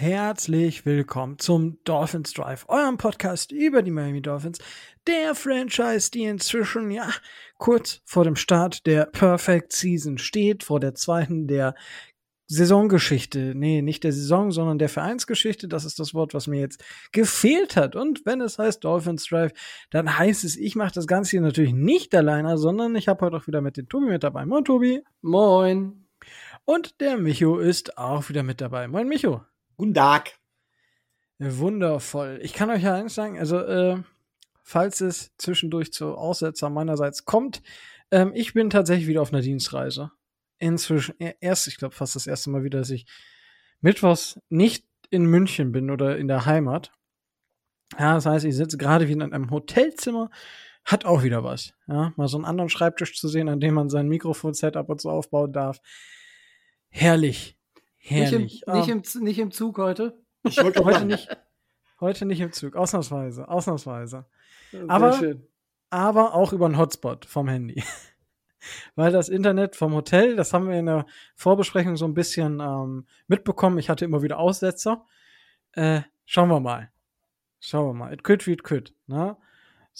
Herzlich willkommen zum Dolphins Drive, eurem Podcast über die Miami Dolphins, der Franchise, die inzwischen ja kurz vor dem Start der Perfect Season steht, vor der zweiten der Saisongeschichte. Nee, nicht der Saison, sondern der Vereinsgeschichte. Das ist das Wort, was mir jetzt gefehlt hat. Und wenn es heißt Dolphins Drive, dann heißt es, ich mache das Ganze hier natürlich nicht alleine, sondern ich habe heute auch wieder mit dem Tobi mit dabei. Moin, Tobi. Moin. Und der Micho ist auch wieder mit dabei. Moin, Micho. Guten Tag. Wundervoll. Ich kann euch ja eins sagen, also, äh, falls es zwischendurch zu Aussetzer meinerseits kommt, ähm, ich bin tatsächlich wieder auf einer Dienstreise. Inzwischen, erst, ich glaube, fast das erste Mal wieder, dass ich mittwochs nicht in München bin oder in der Heimat. Ja, das heißt, ich sitze gerade wieder in einem Hotelzimmer, hat auch wieder was. Ja, mal so einen anderen Schreibtisch zu sehen, an dem man sein Mikrofon-Setup und so aufbauen darf. Herrlich. Herrlich. Nicht im, nicht im, nicht im Zug heute? Ich wollte heute nicht, heute nicht im Zug. Ausnahmsweise. Ausnahmsweise. Aber, aber auch über einen Hotspot vom Handy. Weil das Internet vom Hotel, das haben wir in der Vorbesprechung so ein bisschen ähm, mitbekommen. Ich hatte immer wieder Aussetzer. Äh, schauen wir mal. Schauen wir mal. It could, it could. Ne?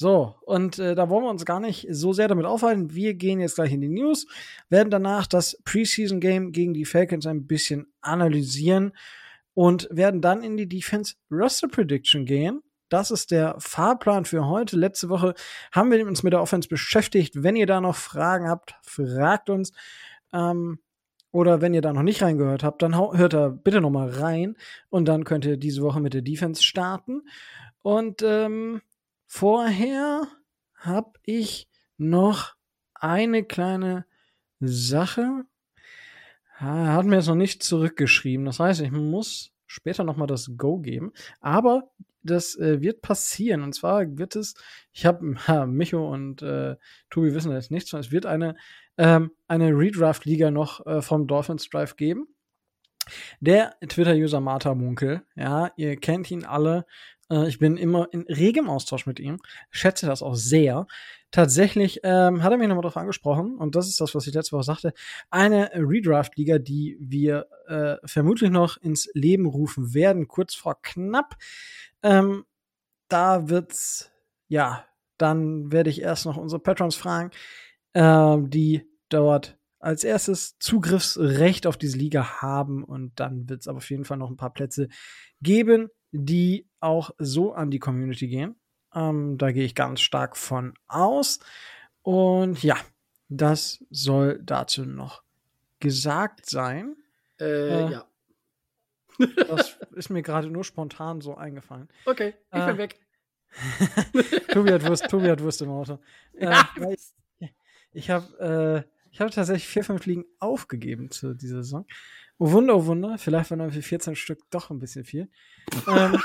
So, und äh, da wollen wir uns gar nicht so sehr damit aufhalten. Wir gehen jetzt gleich in die News, werden danach das Preseason Game gegen die Falcons ein bisschen analysieren und werden dann in die Defense Roster Prediction gehen. Das ist der Fahrplan für heute. Letzte Woche haben wir uns mit der Offense beschäftigt. Wenn ihr da noch Fragen habt, fragt uns. Ähm, oder wenn ihr da noch nicht reingehört habt, dann hört da bitte noch mal rein. Und dann könnt ihr diese Woche mit der Defense starten. Und ähm, Vorher habe ich noch eine kleine Sache. Hat mir jetzt noch nicht zurückgeschrieben. Das heißt, ich muss später noch mal das Go geben. Aber das äh, wird passieren. Und zwar wird es, ich habe, Micho und äh, Tobi wissen jetzt nichts es wird eine, ähm, eine Redraft-Liga noch äh, vom Dolphins Drive geben. Der Twitter-User Martha Munkel, ja, ihr kennt ihn alle, ich bin immer in regem Austausch mit ihm, schätze das auch sehr. Tatsächlich ähm, hat er mich nochmal darauf angesprochen, und das ist das, was ich letzte Woche sagte, eine Redraft-Liga, die wir äh, vermutlich noch ins Leben rufen werden, kurz vor knapp. Ähm, da wird's, ja, dann werde ich erst noch unsere Patrons fragen, äh, die dort als erstes Zugriffsrecht auf diese Liga haben und dann wird es aber auf jeden Fall noch ein paar Plätze geben, die auch so an die Community gehen. Ähm, da gehe ich ganz stark von aus. Und ja, das soll dazu noch gesagt sein. Äh, äh, ja. das ist mir gerade nur spontan so eingefallen. Okay, ich bin äh, weg. Tobi hat Wurst, Tobi hat Wurst im Auto. Ja. Äh, ich, ich habe äh, ich habe tatsächlich vier, fünf Ligen aufgegeben zu dieser Saison. Oh Wunder, oh Wunder. Vielleicht waren irgendwie 14 Stück doch ein bisschen viel. ähm,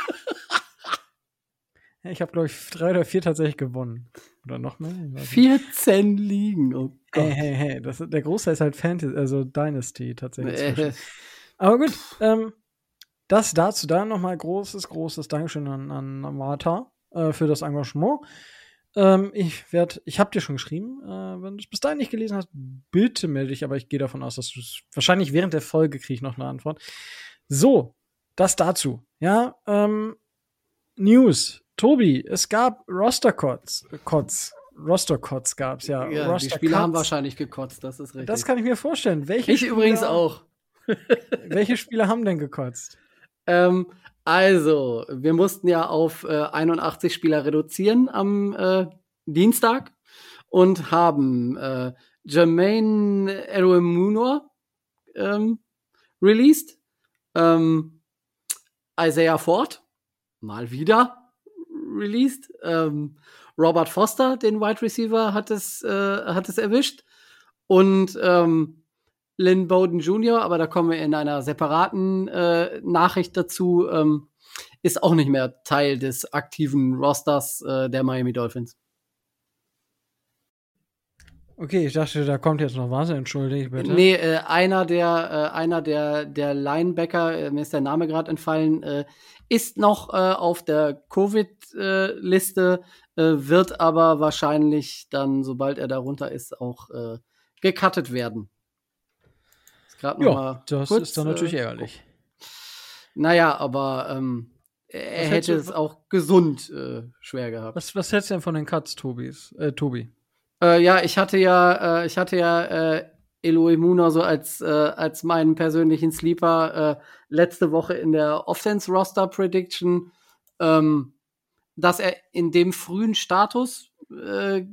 ich habe, glaube ich, drei oder vier tatsächlich gewonnen. Oder noch mehr? 14 Ligen, oh Gott. Hey, hey, hey. Das, der Großteil ist halt Fantasy, also Dynasty tatsächlich. Äh. Aber gut, ähm, das dazu. Dann nochmal großes, großes Dankeschön an, an Martha äh, für das Engagement. Ähm, ich werde, ich habe dir schon geschrieben. Äh, wenn du es bis dahin nicht gelesen hast, bitte melde dich. Aber ich gehe davon aus, dass du es wahrscheinlich während der Folge kriege ich noch eine Antwort. So, das dazu. Ja, ähm, News. Tobi, es gab Roster-Cots. Cots. Roster-Cots gab es, ja. ja die Spieler haben wahrscheinlich gekotzt, das ist richtig. Das kann ich mir vorstellen. Welche ich Spieler, übrigens auch. welche Spieler haben denn gekotzt? Ähm, also, wir mussten ja auf äh, 81 Spieler reduzieren am äh, Dienstag und haben äh, Jermaine Eruemunor ähm, released, ähm, Isaiah Ford mal wieder released, ähm, Robert Foster, den Wide Receiver, hat es, äh, hat es erwischt und ähm, Lynn Bowden Jr., aber da kommen wir in einer separaten äh, Nachricht dazu, ähm, ist auch nicht mehr Teil des aktiven Rosters äh, der Miami Dolphins. Okay, ich dachte, da kommt jetzt noch was, entschuldige bitte. Nee, äh, einer der, äh, einer der, der Linebacker, äh, mir ist der Name gerade entfallen, äh, ist noch äh, auf der Covid-Liste, äh, wird aber wahrscheinlich dann, sobald er darunter ist, auch äh, gecuttet werden ja, das kurz, ist dann natürlich ärgerlich. Naja, aber ähm, er hätte es auch gesund schwer gehabt. Was, was hältst du denn von den Cuts, Tobis, äh, Tobi? Äh, ja, ich hatte ja, äh, ich hatte ja äh, Eloy Muna so als, äh, als meinen persönlichen Sleeper äh, letzte Woche in der Offense Roster Prediction, ähm, dass er in dem frühen Status äh,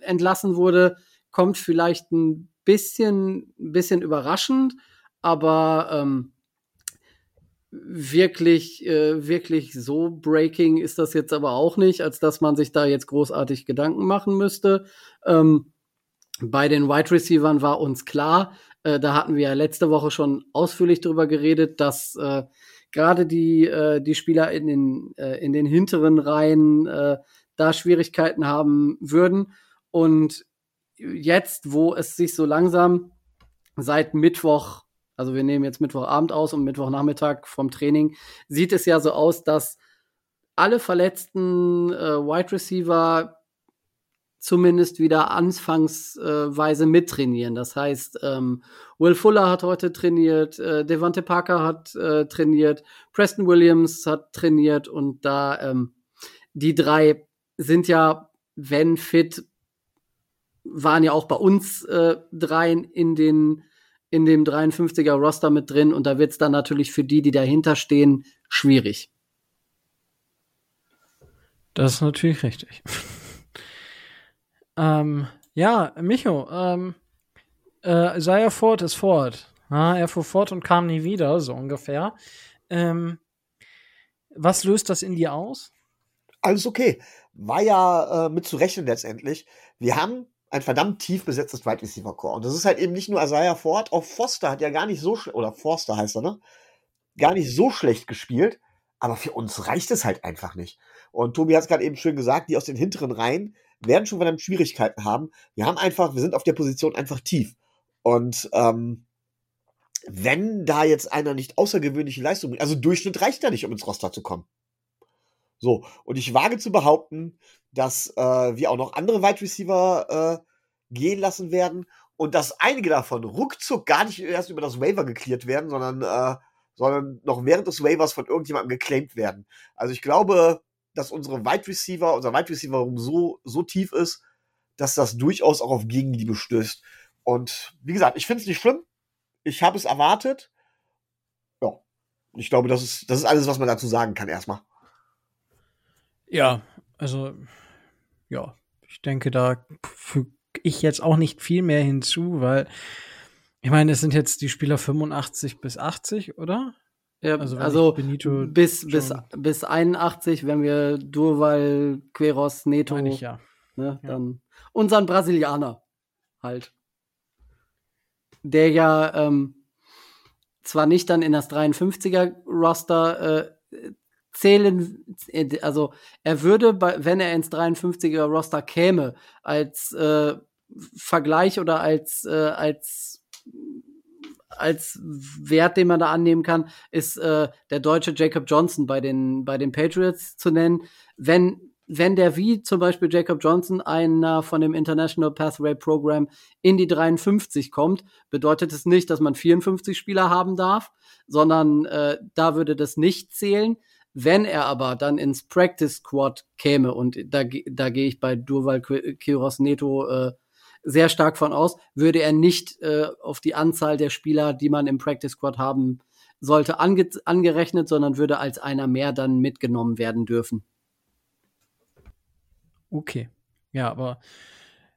entlassen wurde, kommt vielleicht ein bisschen, bisschen überraschend, aber ähm, wirklich, äh, wirklich so breaking ist das jetzt aber auch nicht, als dass man sich da jetzt großartig Gedanken machen müsste. Ähm, bei den Wide Receivers war uns klar, äh, da hatten wir ja letzte Woche schon ausführlich drüber geredet, dass äh, gerade die, äh, die Spieler in den, äh, in den hinteren Reihen äh, da Schwierigkeiten haben würden. Und jetzt, wo es sich so langsam seit Mittwoch, also wir nehmen jetzt Mittwochabend aus und Mittwochnachmittag vom Training, sieht es ja so aus, dass alle verletzten äh, Wide Receiver zumindest wieder anfangsweise mittrainieren. Das heißt, ähm, Will Fuller hat heute trainiert, äh, Devante Parker hat äh, trainiert, Preston Williams hat trainiert und da ähm, die drei sind ja, wenn fit, waren ja auch bei uns äh, dreien in den in dem 53er Roster mit drin und da wird es dann natürlich für die, die dahinter stehen, schwierig. Das ist natürlich richtig. Ähm, ja, Micho, ähm, äh, Isaiah Ford ist fort. Ja, er fuhr fort und kam nie wieder, so ungefähr. Ähm, was löst das in dir aus? Alles okay. War ja äh, mit zu rechnen letztendlich. Wir haben ein verdammt tief besetztes Wide Receiver Core. Und das ist halt eben nicht nur Isaiah Ford, auch Foster hat ja gar nicht so, oder Forster heißt er, ne? Gar nicht so schlecht gespielt. Aber für uns reicht es halt einfach nicht. Und Tobi hat es gerade eben schön gesagt, die aus den hinteren Reihen, werden schon verdammt Schwierigkeiten haben. Wir haben einfach, wir sind auf der Position einfach tief. Und ähm, wenn da jetzt einer nicht außergewöhnliche Leistung bringt, also Durchschnitt reicht ja nicht, um ins Roster zu kommen. So, und ich wage zu behaupten, dass äh, wir auch noch andere Wide Receiver äh, gehen lassen werden und dass einige davon ruckzuck gar nicht erst über das Waiver geklärt werden, sondern, äh, sondern noch während des Waivers von irgendjemandem geclaimed werden. Also ich glaube, dass unsere Wide Receiver, unser Wide Receiver Room so, so tief ist, dass das durchaus auch auf Gegenliebe stößt. Und wie gesagt, ich finde es nicht schlimm. Ich habe es erwartet. Ja, ich glaube, das ist, das ist alles, was man dazu sagen kann, erstmal. Ja, also, ja, ich denke, da füge ich jetzt auch nicht viel mehr hinzu, weil ich meine, es sind jetzt die Spieler 85 bis 80, oder? Ja, also, also bis, bis, bis 81, wenn wir Durval, Queros, Neto, ich, ja. Ne, ja. dann unseren Brasilianer halt. Der ja ähm, zwar nicht dann in das 53er-Roster äh, zählen, äh, also er würde, bei, wenn er ins 53er-Roster käme, als äh, Vergleich oder als, äh, als als Wert, den man da annehmen kann, ist äh, der deutsche Jacob Johnson bei den, bei den Patriots zu nennen. Wenn, wenn der wie zum Beispiel Jacob Johnson, einer von dem International Pathway Program, in die 53 kommt, bedeutet es nicht, dass man 54 Spieler haben darf, sondern äh, da würde das nicht zählen. Wenn er aber dann ins Practice Squad käme, und da, da gehe ich bei Durval Kiros Neto äh, sehr stark von aus, würde er nicht äh, auf die Anzahl der Spieler, die man im Practice Squad haben sollte, ange angerechnet, sondern würde als einer mehr dann mitgenommen werden dürfen. Okay. Ja, aber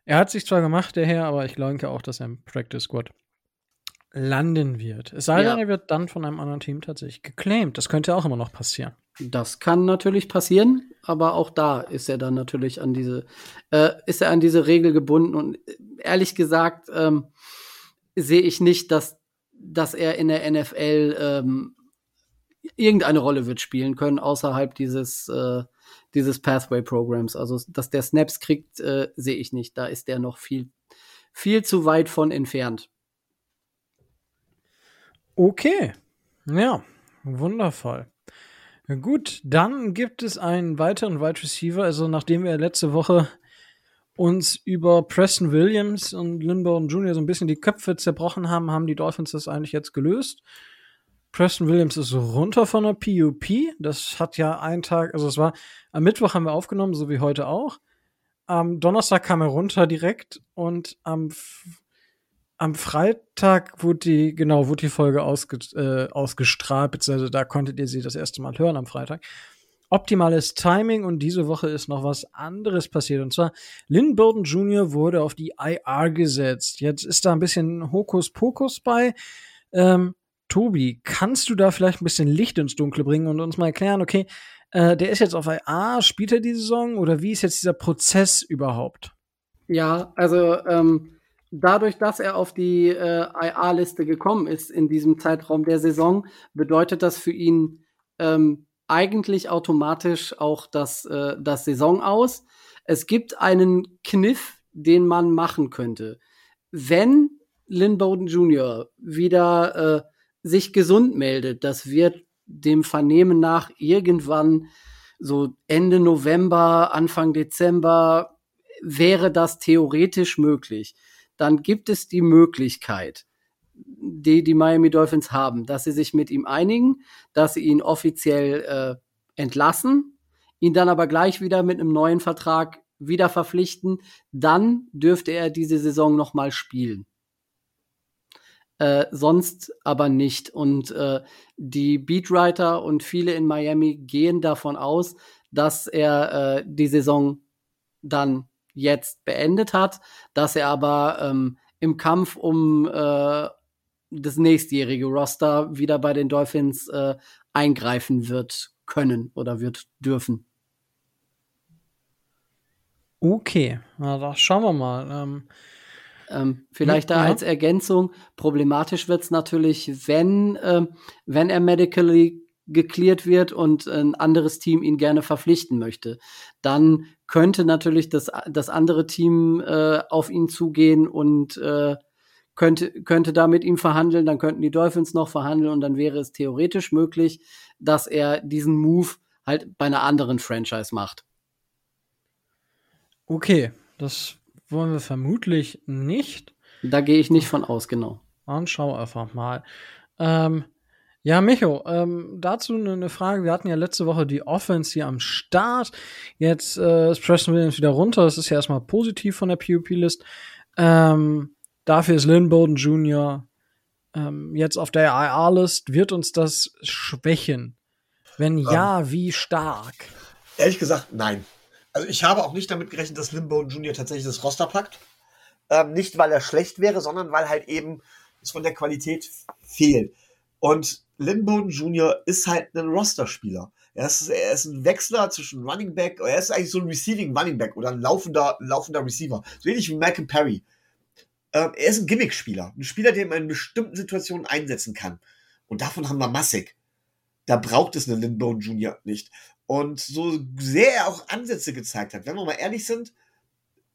er hat sich zwar gemacht, der Herr, aber ich denke auch, dass er im Practice Squad landen wird. Es sei denn, ja. er wird dann von einem anderen Team tatsächlich geclaimed. Das könnte auch immer noch passieren. Das kann natürlich passieren, aber auch da ist er dann natürlich an diese, äh, ist er an diese Regel gebunden und äh, ehrlich gesagt ähm, sehe ich nicht, dass, dass er in der NFL ähm, irgendeine Rolle wird spielen können außerhalb dieses äh, dieses Pathway-Programms. Also dass der Snaps kriegt, äh, sehe ich nicht. Da ist der noch viel viel zu weit von entfernt. Okay, ja, wundervoll. Gut, dann gibt es einen weiteren Wide Receiver. Also nachdem wir letzte Woche uns über Preston Williams und Lindborn Jr. so ein bisschen die Köpfe zerbrochen haben, haben die Dolphins das eigentlich jetzt gelöst. Preston Williams ist runter von der PUP. Das hat ja einen Tag, also es war am Mittwoch haben wir aufgenommen, so wie heute auch. Am Donnerstag kam er runter direkt und am, am Freitag wurde die, genau, wurde die Folge ausge, äh, ausgestrahlt, beziehungsweise da konntet ihr sie das erste Mal hören am Freitag. Optimales Timing und diese Woche ist noch was anderes passiert. Und zwar, Lynn Burden Jr. wurde auf die IR gesetzt. Jetzt ist da ein bisschen Hokuspokus bei. Ähm, Tobi, kannst du da vielleicht ein bisschen Licht ins Dunkle bringen und uns mal erklären, okay, äh, der ist jetzt auf IA, spielt er die Saison oder wie ist jetzt dieser Prozess überhaupt? Ja, also ähm, dadurch, dass er auf die äh, IA-Liste gekommen ist in diesem Zeitraum der Saison, bedeutet das für ihn ähm, eigentlich automatisch auch das, äh, das Saison aus. Es gibt einen Kniff, den man machen könnte. Wenn Lynn Bowden Jr. wieder äh, sich gesund meldet, das wird dem Vernehmen nach irgendwann so Ende November, Anfang Dezember wäre das theoretisch möglich. Dann gibt es die Möglichkeit, die die Miami Dolphins haben, dass sie sich mit ihm einigen, dass sie ihn offiziell äh, entlassen, ihn dann aber gleich wieder mit einem neuen Vertrag wieder verpflichten, dann dürfte er diese Saison noch mal spielen äh, sonst aber nicht. Und äh, die Beatwriter und viele in Miami gehen davon aus, dass er äh, die Saison dann jetzt beendet hat, dass er aber ähm, im Kampf um äh, das nächstjährige Roster wieder bei den Dolphins äh, eingreifen wird können oder wird dürfen. Okay, na, da schauen wir mal. Ähm, ähm, vielleicht ja. da als Ergänzung, problematisch wird es natürlich, wenn, äh, wenn er medically geklärt wird und ein anderes Team ihn gerne verpflichten möchte. Dann könnte natürlich das, das andere Team äh, auf ihn zugehen und äh, könnte, könnte da mit ihm verhandeln, dann könnten die Dolphins noch verhandeln und dann wäre es theoretisch möglich, dass er diesen Move halt bei einer anderen Franchise macht. Okay, das wollen wir vermutlich nicht. Da gehe ich nicht von aus, genau. Anschau einfach mal. Ähm, ja, Micho, ähm, dazu eine Frage. Wir hatten ja letzte Woche die Offense hier am Start. Jetzt äh, ist Preston Williams wieder runter. Das ist ja erstmal positiv von der PUP-List. Ähm, dafür ist Lynn Bowden Jr. Ähm, jetzt auf der IR-List. Wird uns das schwächen? Wenn ja, um, wie stark? Ehrlich gesagt, nein. Also ich habe auch nicht damit gerechnet, dass Limbo Junior tatsächlich das Roster packt. Ähm, nicht, weil er schlecht wäre, sondern weil halt eben es von der Qualität fehlt. Und Limbo Junior ist halt ein Rosterspieler. Er ist, er ist ein Wechsler zwischen Running Back, er ist eigentlich so ein Receiving Running Back oder ein laufender, laufender Receiver. So ähnlich wie Malcolm Perry. Ähm, er ist ein Gimmick-Spieler. Ein Spieler, den man in bestimmten Situationen einsetzen kann. Und davon haben wir massig. Da braucht es einen Lindbone Junior nicht. Und so sehr er auch Ansätze gezeigt hat, wenn wir mal ehrlich sind,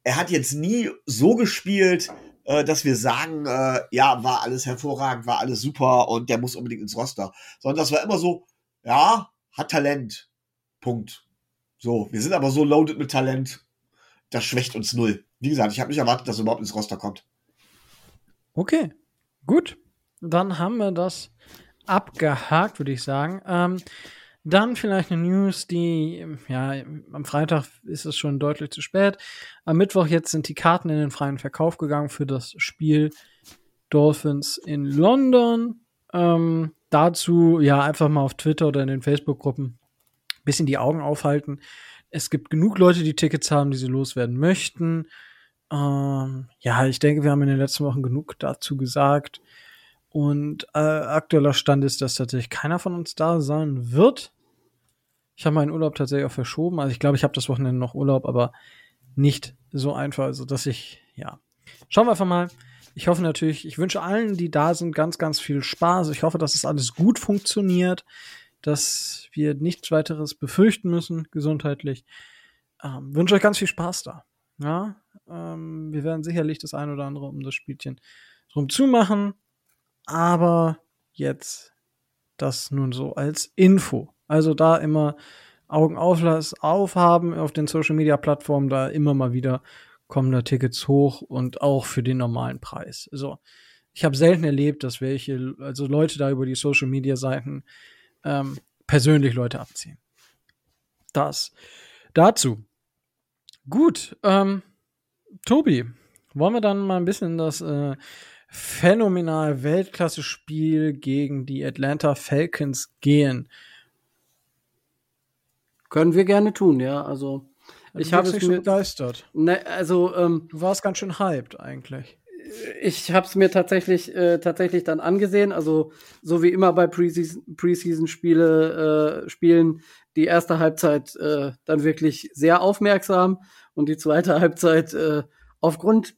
er hat jetzt nie so gespielt, äh, dass wir sagen, äh, ja, war alles hervorragend, war alles super und der muss unbedingt ins Roster. Sondern das war immer so, ja, hat Talent. Punkt. So, wir sind aber so loaded mit Talent, das schwächt uns null. Wie gesagt, ich habe nicht erwartet, dass er überhaupt ins Roster kommt. Okay, gut. Dann haben wir das abgehakt, würde ich sagen. Ähm, dann vielleicht eine News, die, ja, am Freitag ist es schon deutlich zu spät. Am Mittwoch jetzt sind die Karten in den freien Verkauf gegangen für das Spiel Dolphins in London. Ähm, dazu, ja, einfach mal auf Twitter oder in den Facebook-Gruppen ein bisschen die Augen aufhalten. Es gibt genug Leute, die Tickets haben, die sie loswerden möchten. Ähm, ja, ich denke, wir haben in den letzten Wochen genug dazu gesagt. Und äh, aktueller Stand ist, dass tatsächlich keiner von uns da sein wird. Ich habe meinen Urlaub tatsächlich auch verschoben. Also ich glaube, ich habe das Wochenende noch Urlaub, aber nicht so einfach. Also, dass ich, ja. Schauen wir einfach mal. Ich hoffe natürlich, ich wünsche allen, die da sind, ganz, ganz viel Spaß. Ich hoffe, dass es das alles gut funktioniert, dass wir nichts weiteres befürchten müssen, gesundheitlich. Ähm, wünsche euch ganz viel Spaß da. Ja, ähm, wir werden sicherlich das ein oder andere um das Spielchen drum zumachen. Aber jetzt das nun so als Info. Also da immer Augen aufhaben auf den Social Media Plattformen, da immer mal wieder kommen da Tickets hoch und auch für den normalen Preis. So. ich habe selten erlebt, dass welche, also Leute da über die Social Media Seiten ähm, persönlich Leute abziehen. Das dazu. Gut, ähm, Tobi, wollen wir dann mal ein bisschen das äh, phänomenal Weltklasse-Spiel gegen die Atlanta Falcons gehen? Können wir gerne tun, ja. Also ich habe es mir begeistert. Ne, also ähm, du warst ganz schön hyped eigentlich. Ich habe es mir tatsächlich äh, tatsächlich dann angesehen. Also so wie immer bei Preseason-Spiele äh, Spielen die erste Halbzeit äh, dann wirklich sehr aufmerksam und die zweite Halbzeit äh, aufgrund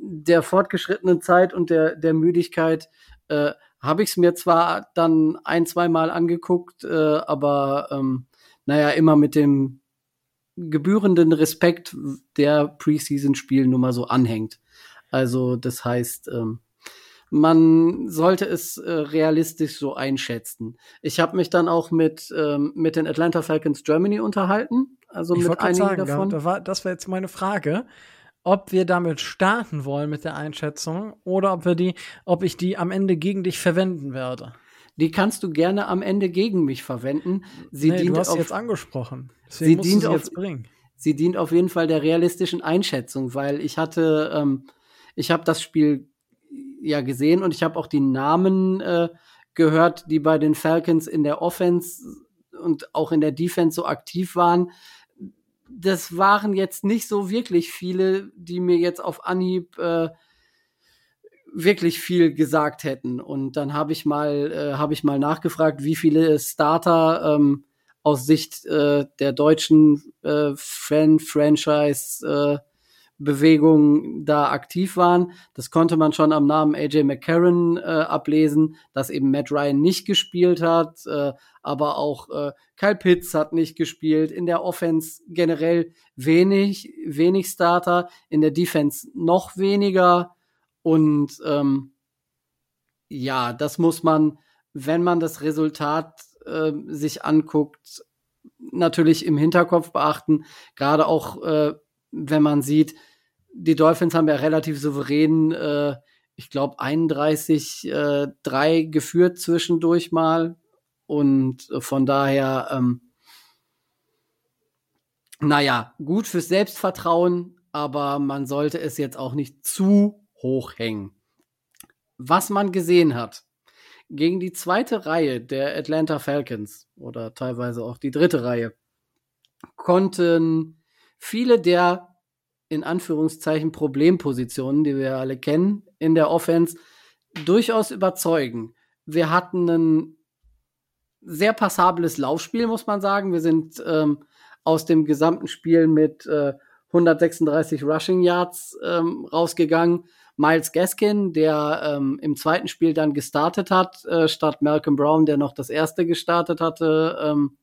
der fortgeschrittenen Zeit und der der Müdigkeit äh, habe ich es mir zwar dann ein zwei Mal angeguckt, äh, aber ähm, naja immer mit dem gebührenden Respekt der Preseason-Spiel nur mal so anhängt. Also das heißt, ähm, man sollte es äh, realistisch so einschätzen. Ich habe mich dann auch mit, ähm, mit den Atlanta Falcons Germany unterhalten. Also ich mit einigen sagen, davon. Da war, das wäre jetzt meine Frage, ob wir damit starten wollen mit der Einschätzung oder ob wir die, ob ich die am Ende gegen dich verwenden werde. Die kannst du gerne am Ende gegen mich verwenden. Sie nee, dient du hast auf, sie jetzt angesprochen. Deswegen sie dient sie auf, bringen. Sie dient auf jeden Fall der realistischen Einschätzung, weil ich hatte, ähm, ich habe das Spiel ja gesehen und ich habe auch die Namen äh, gehört, die bei den Falcons in der Offense und auch in der Defense so aktiv waren. Das waren jetzt nicht so wirklich viele, die mir jetzt auf Anhieb äh, wirklich viel gesagt hätten. Und dann habe ich mal, äh, habe ich mal nachgefragt, wie viele Starter ähm, aus Sicht äh, der deutschen äh, Fan-Franchise äh, Bewegung da aktiv waren. Das konnte man schon am Namen AJ McCarron äh, ablesen, dass eben Matt Ryan nicht gespielt hat, äh, aber auch äh, Kyle Pitts hat nicht gespielt. In der Offense generell wenig, wenig Starter, in der Defense noch weniger. Und ähm, ja, das muss man, wenn man das Resultat äh, sich anguckt, natürlich im Hinterkopf beachten. Gerade auch, äh, wenn man sieht, die Dolphins haben ja relativ souverän, äh, ich glaube, 31, äh, 3 geführt zwischendurch mal. Und von daher, ähm, naja, gut fürs Selbstvertrauen, aber man sollte es jetzt auch nicht zu hochhängen. Was man gesehen hat gegen die zweite Reihe der Atlanta Falcons oder teilweise auch die dritte Reihe konnten viele der in Anführungszeichen Problempositionen, die wir alle kennen, in der Offense durchaus überzeugen. Wir hatten ein sehr passables Laufspiel, muss man sagen. Wir sind ähm, aus dem gesamten Spiel mit äh, 136 Rushing Yards ähm, rausgegangen. Miles Gaskin, der ähm, im zweiten Spiel dann gestartet hat, äh, statt Malcolm Brown, der noch das erste gestartet hatte, ähm,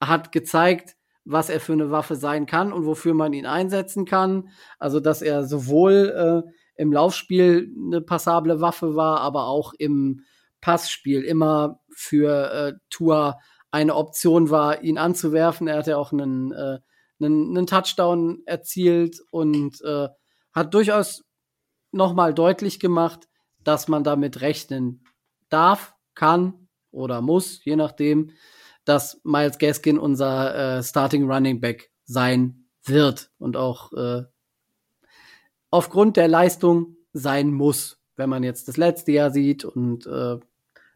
hat gezeigt, was er für eine Waffe sein kann und wofür man ihn einsetzen kann. Also, dass er sowohl äh, im Laufspiel eine passable Waffe war, aber auch im Passspiel immer für äh, Tour eine Option war, ihn anzuwerfen. Er hat ja auch einen, äh, einen, einen Touchdown erzielt und äh, hat durchaus nochmal deutlich gemacht, dass man damit rechnen darf, kann oder muss, je nachdem, dass Miles Gaskin unser äh, Starting Running Back sein wird und auch äh, aufgrund der Leistung sein muss, wenn man jetzt das letzte Jahr sieht und äh,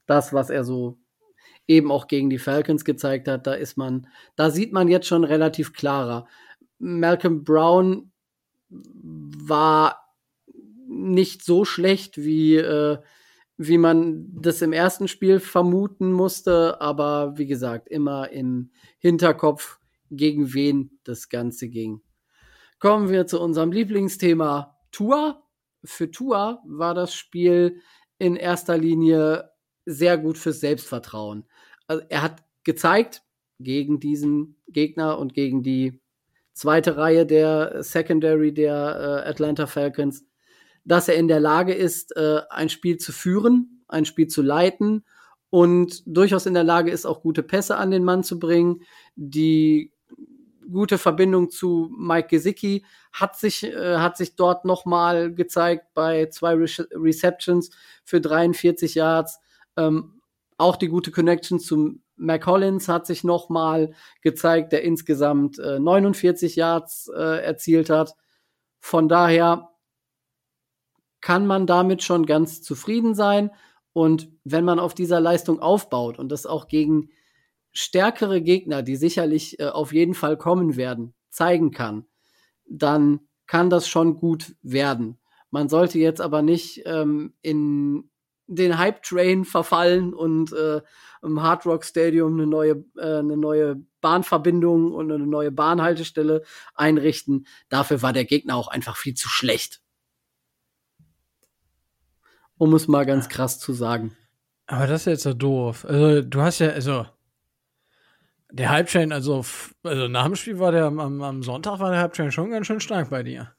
das, was er so eben auch gegen die Falcons gezeigt hat, da ist man, da sieht man jetzt schon relativ klarer. Malcolm Brown war nicht so schlecht, wie, äh, wie man das im ersten Spiel vermuten musste, aber wie gesagt, immer im Hinterkopf, gegen wen das Ganze ging. Kommen wir zu unserem Lieblingsthema Tour. Für Tour war das Spiel in erster Linie sehr gut fürs Selbstvertrauen. Also er hat gezeigt gegen diesen Gegner und gegen die zweite Reihe der Secondary der äh, Atlanta Falcons, dass er in der Lage ist, äh, ein Spiel zu führen, ein Spiel zu leiten und durchaus in der Lage ist, auch gute Pässe an den Mann zu bringen, die gute Verbindung zu Mike Gesicki, hat sich, äh, hat sich dort nochmal gezeigt bei zwei Re Receptions für 43 Yards. Ähm, auch die gute Connection zu Mac Hollins hat sich nochmal gezeigt, der insgesamt äh, 49 Yards äh, erzielt hat. Von daher kann man damit schon ganz zufrieden sein. Und wenn man auf dieser Leistung aufbaut und das auch gegen stärkere Gegner, die sicherlich äh, auf jeden Fall kommen werden, zeigen kann, dann kann das schon gut werden. Man sollte jetzt aber nicht ähm, in den Hype-Train verfallen und äh, im Hard Rock Stadium eine neue, äh, eine neue Bahnverbindung und eine neue Bahnhaltestelle einrichten. Dafür war der Gegner auch einfach viel zu schlecht. Um es mal ganz krass zu sagen. Aber das ist jetzt so doof. Also, du hast ja, also, der Hype-Train, also, also nach dem Spiel war der am, am Sonntag war der Hype-Train schon ganz schön stark bei dir.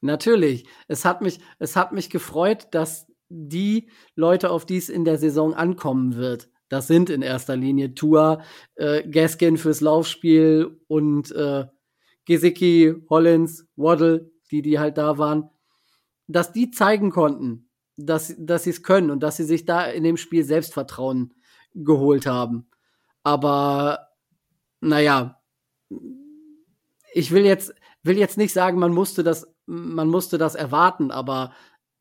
Natürlich. Es hat mich, es hat mich gefreut, dass die Leute, auf die es in der Saison ankommen wird, das sind in erster Linie Tua, äh, Gaskin fürs Laufspiel und äh, Gesicki, Hollins, Waddle, die, die halt da waren, dass die zeigen konnten, dass, dass sie es können und dass sie sich da in dem Spiel Selbstvertrauen geholt haben. Aber naja, ich will jetzt, will jetzt nicht sagen, man musste das, man musste das erwarten, aber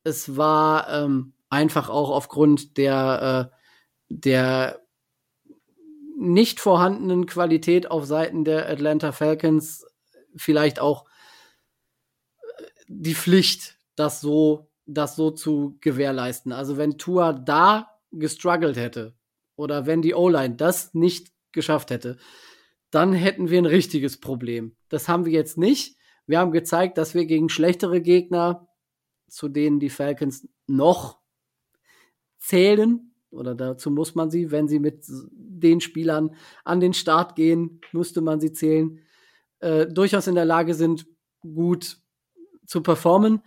es war ähm, einfach auch aufgrund der, äh, der nicht vorhandenen Qualität auf Seiten der Atlanta Falcons vielleicht auch äh, die Pflicht, das so, das so zu gewährleisten. Also wenn Tua da gestruggelt hätte oder wenn die O-Line das nicht geschafft hätte, dann hätten wir ein richtiges Problem. Das haben wir jetzt nicht. Wir haben gezeigt, dass wir gegen schlechtere Gegner zu denen die Falcons noch zählen. Oder dazu muss man sie, wenn sie mit den Spielern an den Start gehen, müsste man sie zählen, äh, durchaus in der Lage sind, gut zu performen.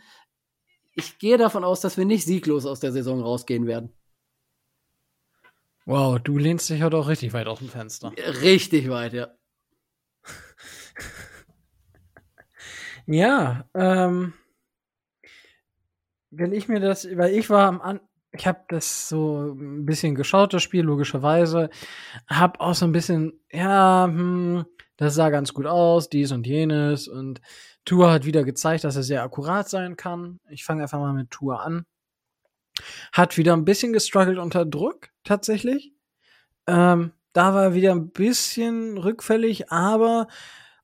Ich gehe davon aus, dass wir nicht sieglos aus der Saison rausgehen werden. Wow, du lehnst dich heute auch richtig weit aus dem Fenster. Richtig weit, ja. ja, ähm, wenn ich mir das, weil ich war am An ich habe das so ein bisschen geschaut, das Spiel, logischerweise. Hab auch so ein bisschen, ja, hm, das sah ganz gut aus, dies und jenes. Und Tour hat wieder gezeigt, dass er sehr akkurat sein kann. Ich fange einfach mal mit Tour an. Hat wieder ein bisschen gestruggelt unter Druck, tatsächlich. Ähm, da war er wieder ein bisschen rückfällig, aber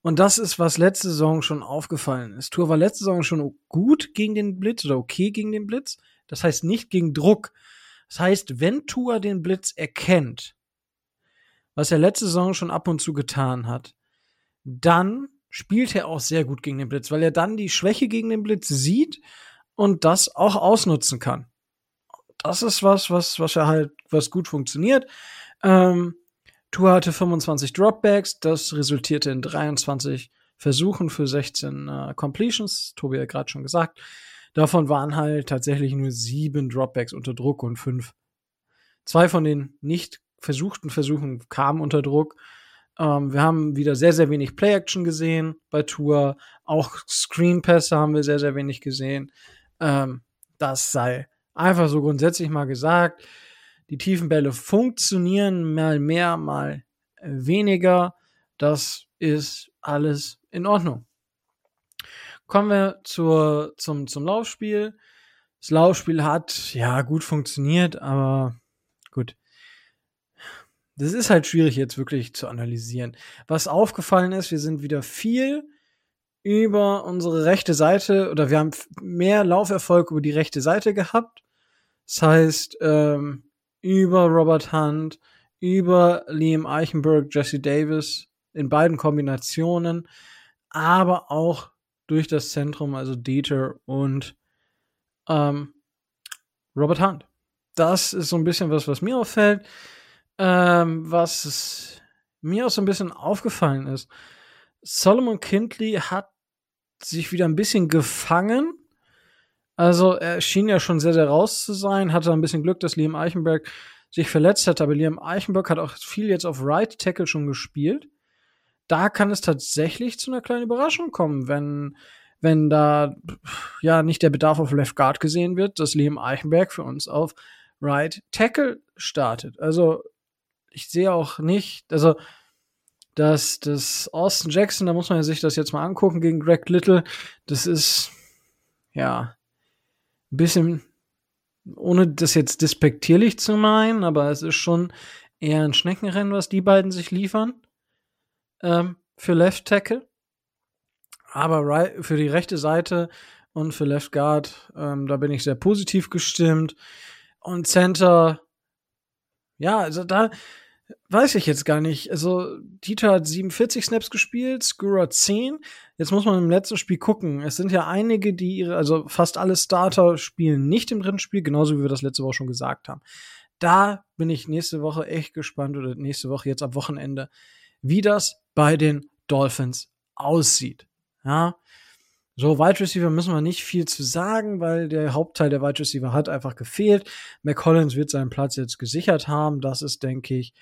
und das ist, was letzte Saison schon aufgefallen ist. Tour war letzte Saison schon gut gegen den Blitz oder okay gegen den Blitz. Das heißt nicht gegen Druck. Das heißt, wenn Tour den Blitz erkennt, was er letzte Saison schon ab und zu getan hat, dann spielt er auch sehr gut gegen den Blitz, weil er dann die Schwäche gegen den Blitz sieht und das auch ausnutzen kann. Das ist was, was, was er halt, was gut funktioniert. Ähm, Tour hatte 25 Dropbacks, das resultierte in 23 Versuchen für 16 äh, Completions, Tobi hat gerade schon gesagt. Davon waren halt tatsächlich nur sieben Dropbacks unter Druck und fünf. Zwei von den nicht versuchten Versuchen kamen unter Druck. Ähm, wir haben wieder sehr, sehr wenig Play-Action gesehen bei Tour. Auch Screen-Pässe haben wir sehr, sehr wenig gesehen. Ähm, das sei einfach so grundsätzlich mal gesagt. Die tiefen Bälle funktionieren mal mehr, mal weniger. Das ist alles in Ordnung. Kommen wir zur, zum, zum Laufspiel. Das Laufspiel hat ja gut funktioniert, aber gut. Das ist halt schwierig jetzt wirklich zu analysieren. Was aufgefallen ist, wir sind wieder viel über unsere rechte Seite oder wir haben mehr Lauferfolg über die rechte Seite gehabt. Das heißt, ähm, über Robert Hunt, über Liam Eichenberg, Jesse Davis in beiden Kombinationen, aber auch durch das Zentrum, also Dieter und ähm, Robert Hunt. Das ist so ein bisschen was, was mir auffällt. Ähm, was mir auch so ein bisschen aufgefallen ist. Solomon Kindley hat sich wieder ein bisschen gefangen also er schien ja schon sehr, sehr raus zu sein, hatte ein bisschen Glück, dass Liam Eichenberg sich verletzt hat, aber Liam Eichenberg hat auch viel jetzt auf Right Tackle schon gespielt. da kann es tatsächlich zu einer kleinen Überraschung kommen, wenn, wenn da ja nicht der Bedarf auf Left Guard gesehen wird, dass Liam Eichenberg für uns auf Right Tackle startet. Also ich sehe auch nicht, also dass das Austin Jackson, da muss man sich das jetzt mal angucken gegen Greg Little, das ist ja ein bisschen, ohne das jetzt despektierlich zu meinen, aber es ist schon eher ein Schneckenrennen, was die beiden sich liefern ähm, für Left Tackle. Aber für die rechte Seite und für Left Guard, ähm, da bin ich sehr positiv gestimmt. Und Center, ja, also da weiß ich jetzt gar nicht. Also Dieter hat 47 Snaps gespielt, Skura 10. Jetzt muss man im letzten Spiel gucken. Es sind ja einige, die ihre, also fast alle Starter spielen nicht im dritten Spiel, genauso wie wir das letzte Woche schon gesagt haben. Da bin ich nächste Woche echt gespannt oder nächste Woche jetzt am Wochenende, wie das bei den Dolphins aussieht. Ja, so, Wide Receiver müssen wir nicht viel zu sagen, weil der Hauptteil der Wide Receiver hat einfach gefehlt. McCollins wird seinen Platz jetzt gesichert haben. Das ist, denke ich,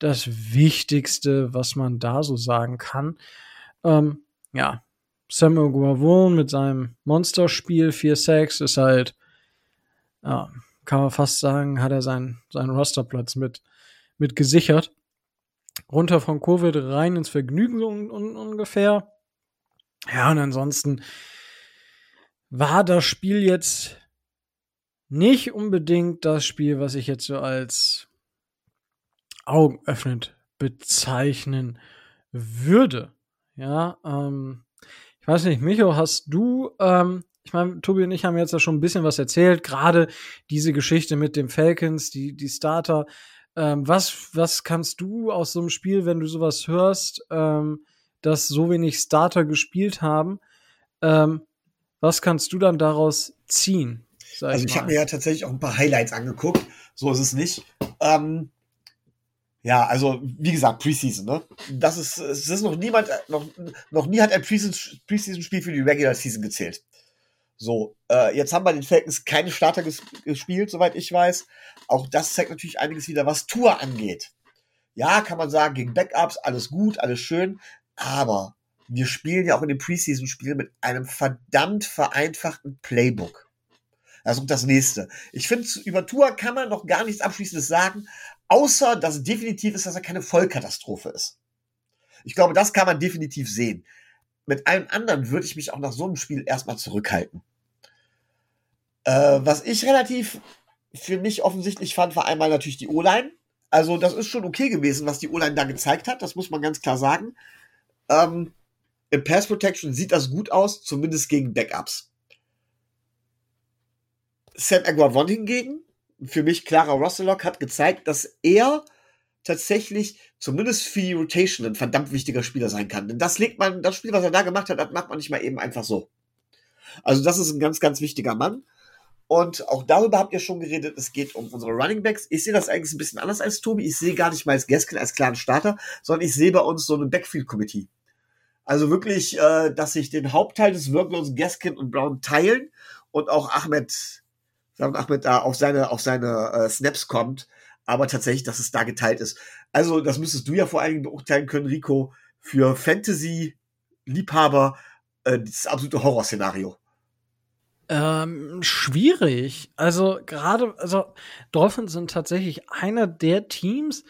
das Wichtigste, was man da so sagen kann. Ähm, ja, Samuel Guavon mit seinem Monsterspiel 4 Sacks ist halt, ja, kann man fast sagen, hat er seinen, seinen Rosterplatz mit, mit gesichert. Runter von Covid rein ins Vergnügen un, un, ungefähr. Ja, und ansonsten war das Spiel jetzt nicht unbedingt das Spiel, was ich jetzt so als augenöffnend bezeichnen würde. Ja, ähm, ich weiß nicht, Micho, hast du, ähm, ich meine, Tobi und ich haben jetzt ja schon ein bisschen was erzählt, gerade diese Geschichte mit dem Falcons, die, die Starter. Ähm, was, was kannst du aus so einem Spiel, wenn du sowas hörst, ähm, dass so wenig Starter gespielt haben. Ähm, was kannst du dann daraus ziehen? Also ich habe mir ja tatsächlich auch ein paar Highlights angeguckt. So ist es nicht. Ähm, ja, also wie gesagt, Preseason, ne? Das ist, es ist noch niemand, noch, noch nie hat ein Preseason-Spiel für die Regular Season gezählt. So, äh, jetzt haben bei den Falcons keine Starter ges gespielt, soweit ich weiß. Auch das zeigt natürlich einiges wieder, was Tour angeht. Ja, kann man sagen, gegen Backups, alles gut, alles schön. Aber wir spielen ja auch in dem Preseason-Spiel mit einem verdammt vereinfachten Playbook. Also das nächste. Ich finde, über Tour kann man noch gar nichts Abschließendes sagen, außer dass definitiv ist, dass er keine Vollkatastrophe ist. Ich glaube, das kann man definitiv sehen. Mit allem anderen würde ich mich auch nach so einem Spiel erstmal zurückhalten. Äh, was ich relativ für mich offensichtlich fand, war einmal natürlich die O-Line. Also, das ist schon okay gewesen, was die O-Line da gezeigt hat. Das muss man ganz klar sagen. Ähm, Im Pass Protection sieht das gut aus, zumindest gegen Backups. Sam Aguavon hingegen, für mich klarer Rosselock, hat gezeigt, dass er tatsächlich zumindest für die Rotation ein verdammt wichtiger Spieler sein kann. Denn das legt man, das Spiel, was er da gemacht hat, das macht man nicht mal eben einfach so. Also das ist ein ganz, ganz wichtiger Mann. Und auch darüber habt ihr schon geredet. Es geht um unsere Running Backs. Ich sehe das eigentlich ein bisschen anders als Tobi. Ich sehe gar nicht mal als Gaskin als klaren Starter, sondern ich sehe bei uns so eine Backfield Committee. Also wirklich, äh, dass sich den Hauptteil des Workloads Gaskin und Brown teilen und auch Ahmed, sagen Ahmed da auf seine, auf seine äh, Snaps kommt, aber tatsächlich, dass es da geteilt ist. Also, das müsstest du ja vor allen Dingen beurteilen können, Rico, für Fantasy-Liebhaber äh, das absolute Horrorszenario. Ähm, schwierig. Also gerade, also Dolphins sind tatsächlich einer der Teams.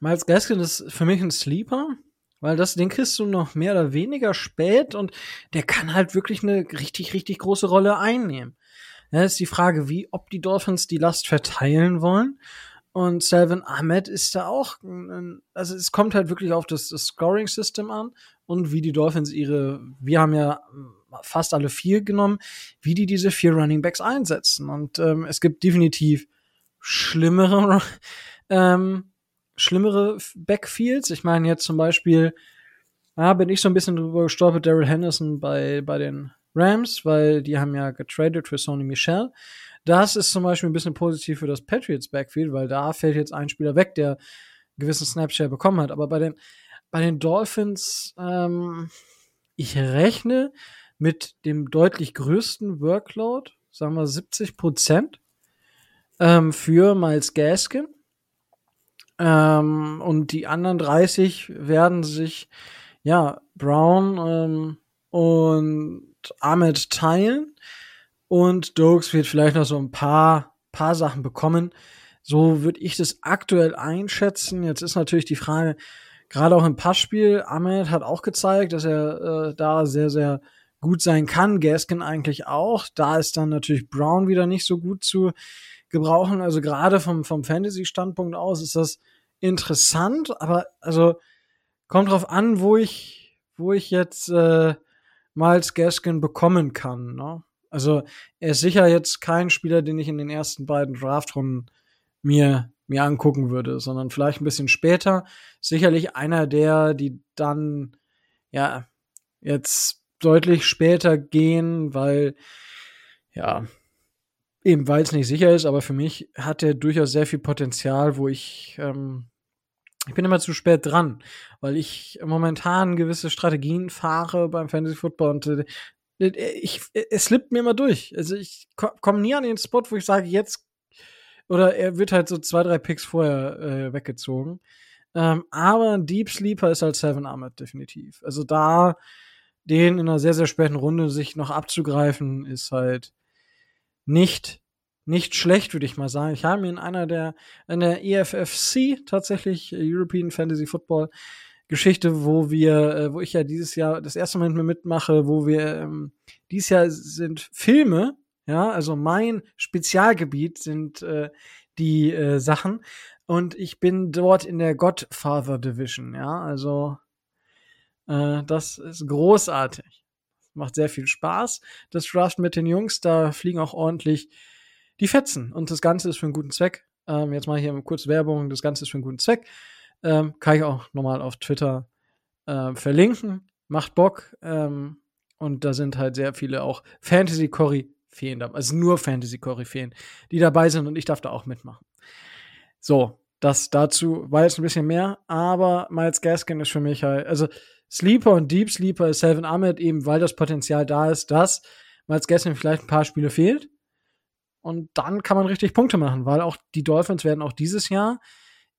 Miles Gaskin ist für mich ein Sleeper. Weil das, den kriegst du noch mehr oder weniger spät und der kann halt wirklich eine richtig, richtig große Rolle einnehmen. Ja, ist die Frage, wie, ob die Dolphins die Last verteilen wollen. Und Selvin Ahmed ist da auch, also es kommt halt wirklich auf das, das Scoring-System an und wie die Dolphins ihre, wir haben ja fast alle vier genommen, wie die diese vier Running Backs einsetzen. Und ähm, es gibt definitiv schlimmere ähm, schlimmere Backfields. Ich meine jetzt zum Beispiel, ja, bin ich so ein bisschen drüber gestolpert, Daryl Henderson bei, bei den Rams, weil die haben ja getradet für Sony Michel. Das ist zum Beispiel ein bisschen positiv für das Patriots Backfield, weil da fällt jetzt ein Spieler weg, der einen gewissen Snapshare bekommen hat. Aber bei den, bei den Dolphins, ähm, ich rechne mit dem deutlich größten Workload, sagen wir 70 Prozent, ähm, für Miles Gaskin. Ähm, und die anderen 30 werden sich, ja, Brown ähm, und Ahmed teilen. Und Dokes wird vielleicht noch so ein paar, paar Sachen bekommen. So würde ich das aktuell einschätzen. Jetzt ist natürlich die Frage, gerade auch im Passspiel, Ahmed hat auch gezeigt, dass er äh, da sehr, sehr gut sein kann. Gaskin eigentlich auch. Da ist dann natürlich Brown wieder nicht so gut zu gebrauchen. Also gerade vom, vom Fantasy-Standpunkt aus ist das interessant, aber also kommt drauf an, wo ich, wo ich jetzt äh, Miles Gaskin bekommen kann. Ne? Also er ist sicher jetzt kein Spieler, den ich in den ersten beiden Draftrunden mir mir angucken würde, sondern vielleicht ein bisschen später. Sicherlich einer der, die dann ja jetzt deutlich später gehen, weil ja eben weil es nicht sicher ist, aber für mich hat er durchaus sehr viel Potenzial, wo ich ähm, ich bin immer zu spät dran, weil ich momentan gewisse Strategien fahre beim Fantasy Football und äh, ich, es slippt mir immer durch. Also ich komme nie an den Spot, wo ich sage, jetzt oder er wird halt so zwei, drei Picks vorher äh, weggezogen. Ähm, aber ein Deep Sleeper ist halt Seven Ahmed definitiv. Also da den in einer sehr, sehr späten Runde sich noch abzugreifen, ist halt nicht, nicht schlecht, würde ich mal sagen. Ich habe mir in einer der, in der EFFC tatsächlich European Fantasy Football Geschichte, wo wir, äh, wo ich ja dieses Jahr das erste Mal mitmache, wo wir ähm, dieses Jahr sind Filme ja, also mein Spezialgebiet sind äh, die äh, Sachen. Und ich bin dort in der Godfather Division, ja. Also äh, das ist großartig. Macht sehr viel Spaß. Das Draft mit den Jungs, da fliegen auch ordentlich die Fetzen. Und das Ganze ist für einen guten Zweck. Ähm, jetzt mal hier kurz Werbung, das Ganze ist für einen guten Zweck. Ähm, kann ich auch nochmal auf Twitter äh, verlinken. Macht Bock. Ähm, und da sind halt sehr viele auch da, also nur Fantasy-Koryphäen, die dabei sind und ich darf da auch mitmachen. So, das dazu war jetzt ein bisschen mehr, aber Miles Gaskin ist für mich halt, also Sleeper und Deep Sleeper ist Selvin Ahmed eben, weil das Potenzial da ist, dass Miles Gaskin vielleicht ein paar Spiele fehlt. Und dann kann man richtig Punkte machen, weil auch die Dolphins werden auch dieses Jahr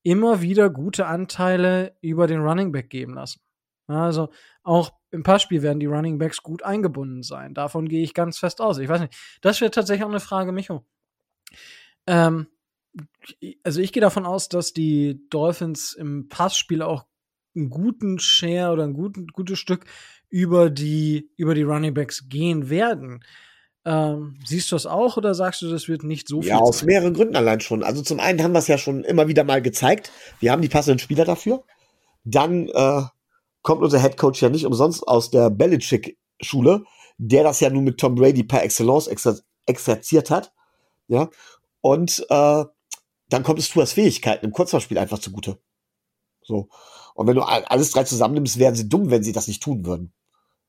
immer wieder gute Anteile über den Running Back geben lassen. Also auch im Passspiel werden die Running Backs gut eingebunden sein. Davon gehe ich ganz fest aus. Ich weiß nicht. Das wäre tatsächlich auch eine Frage, Micho. Ähm, also ich gehe davon aus, dass die Dolphins im Passspiel auch einen guten Share oder ein gutes Stück über die, über die Running Backs gehen werden. Ähm, siehst du das auch oder sagst du, das wird nicht so viel? Ja, aus sein? mehreren Gründen allein schon. Also zum einen haben wir es ja schon immer wieder mal gezeigt. Wir haben die passenden Spieler dafür. Dann äh, kommt unser Head Coach ja nicht umsonst aus der Belichick-Schule, der das ja nun mit Tom Brady per Excellence exer exerziert hat. Ja. Und äh, dann kommt es Tuas Fähigkeiten im Kurzverspiel einfach zugute. So. Und wenn du alles drei zusammennimmst, wären sie dumm, wenn sie das nicht tun würden.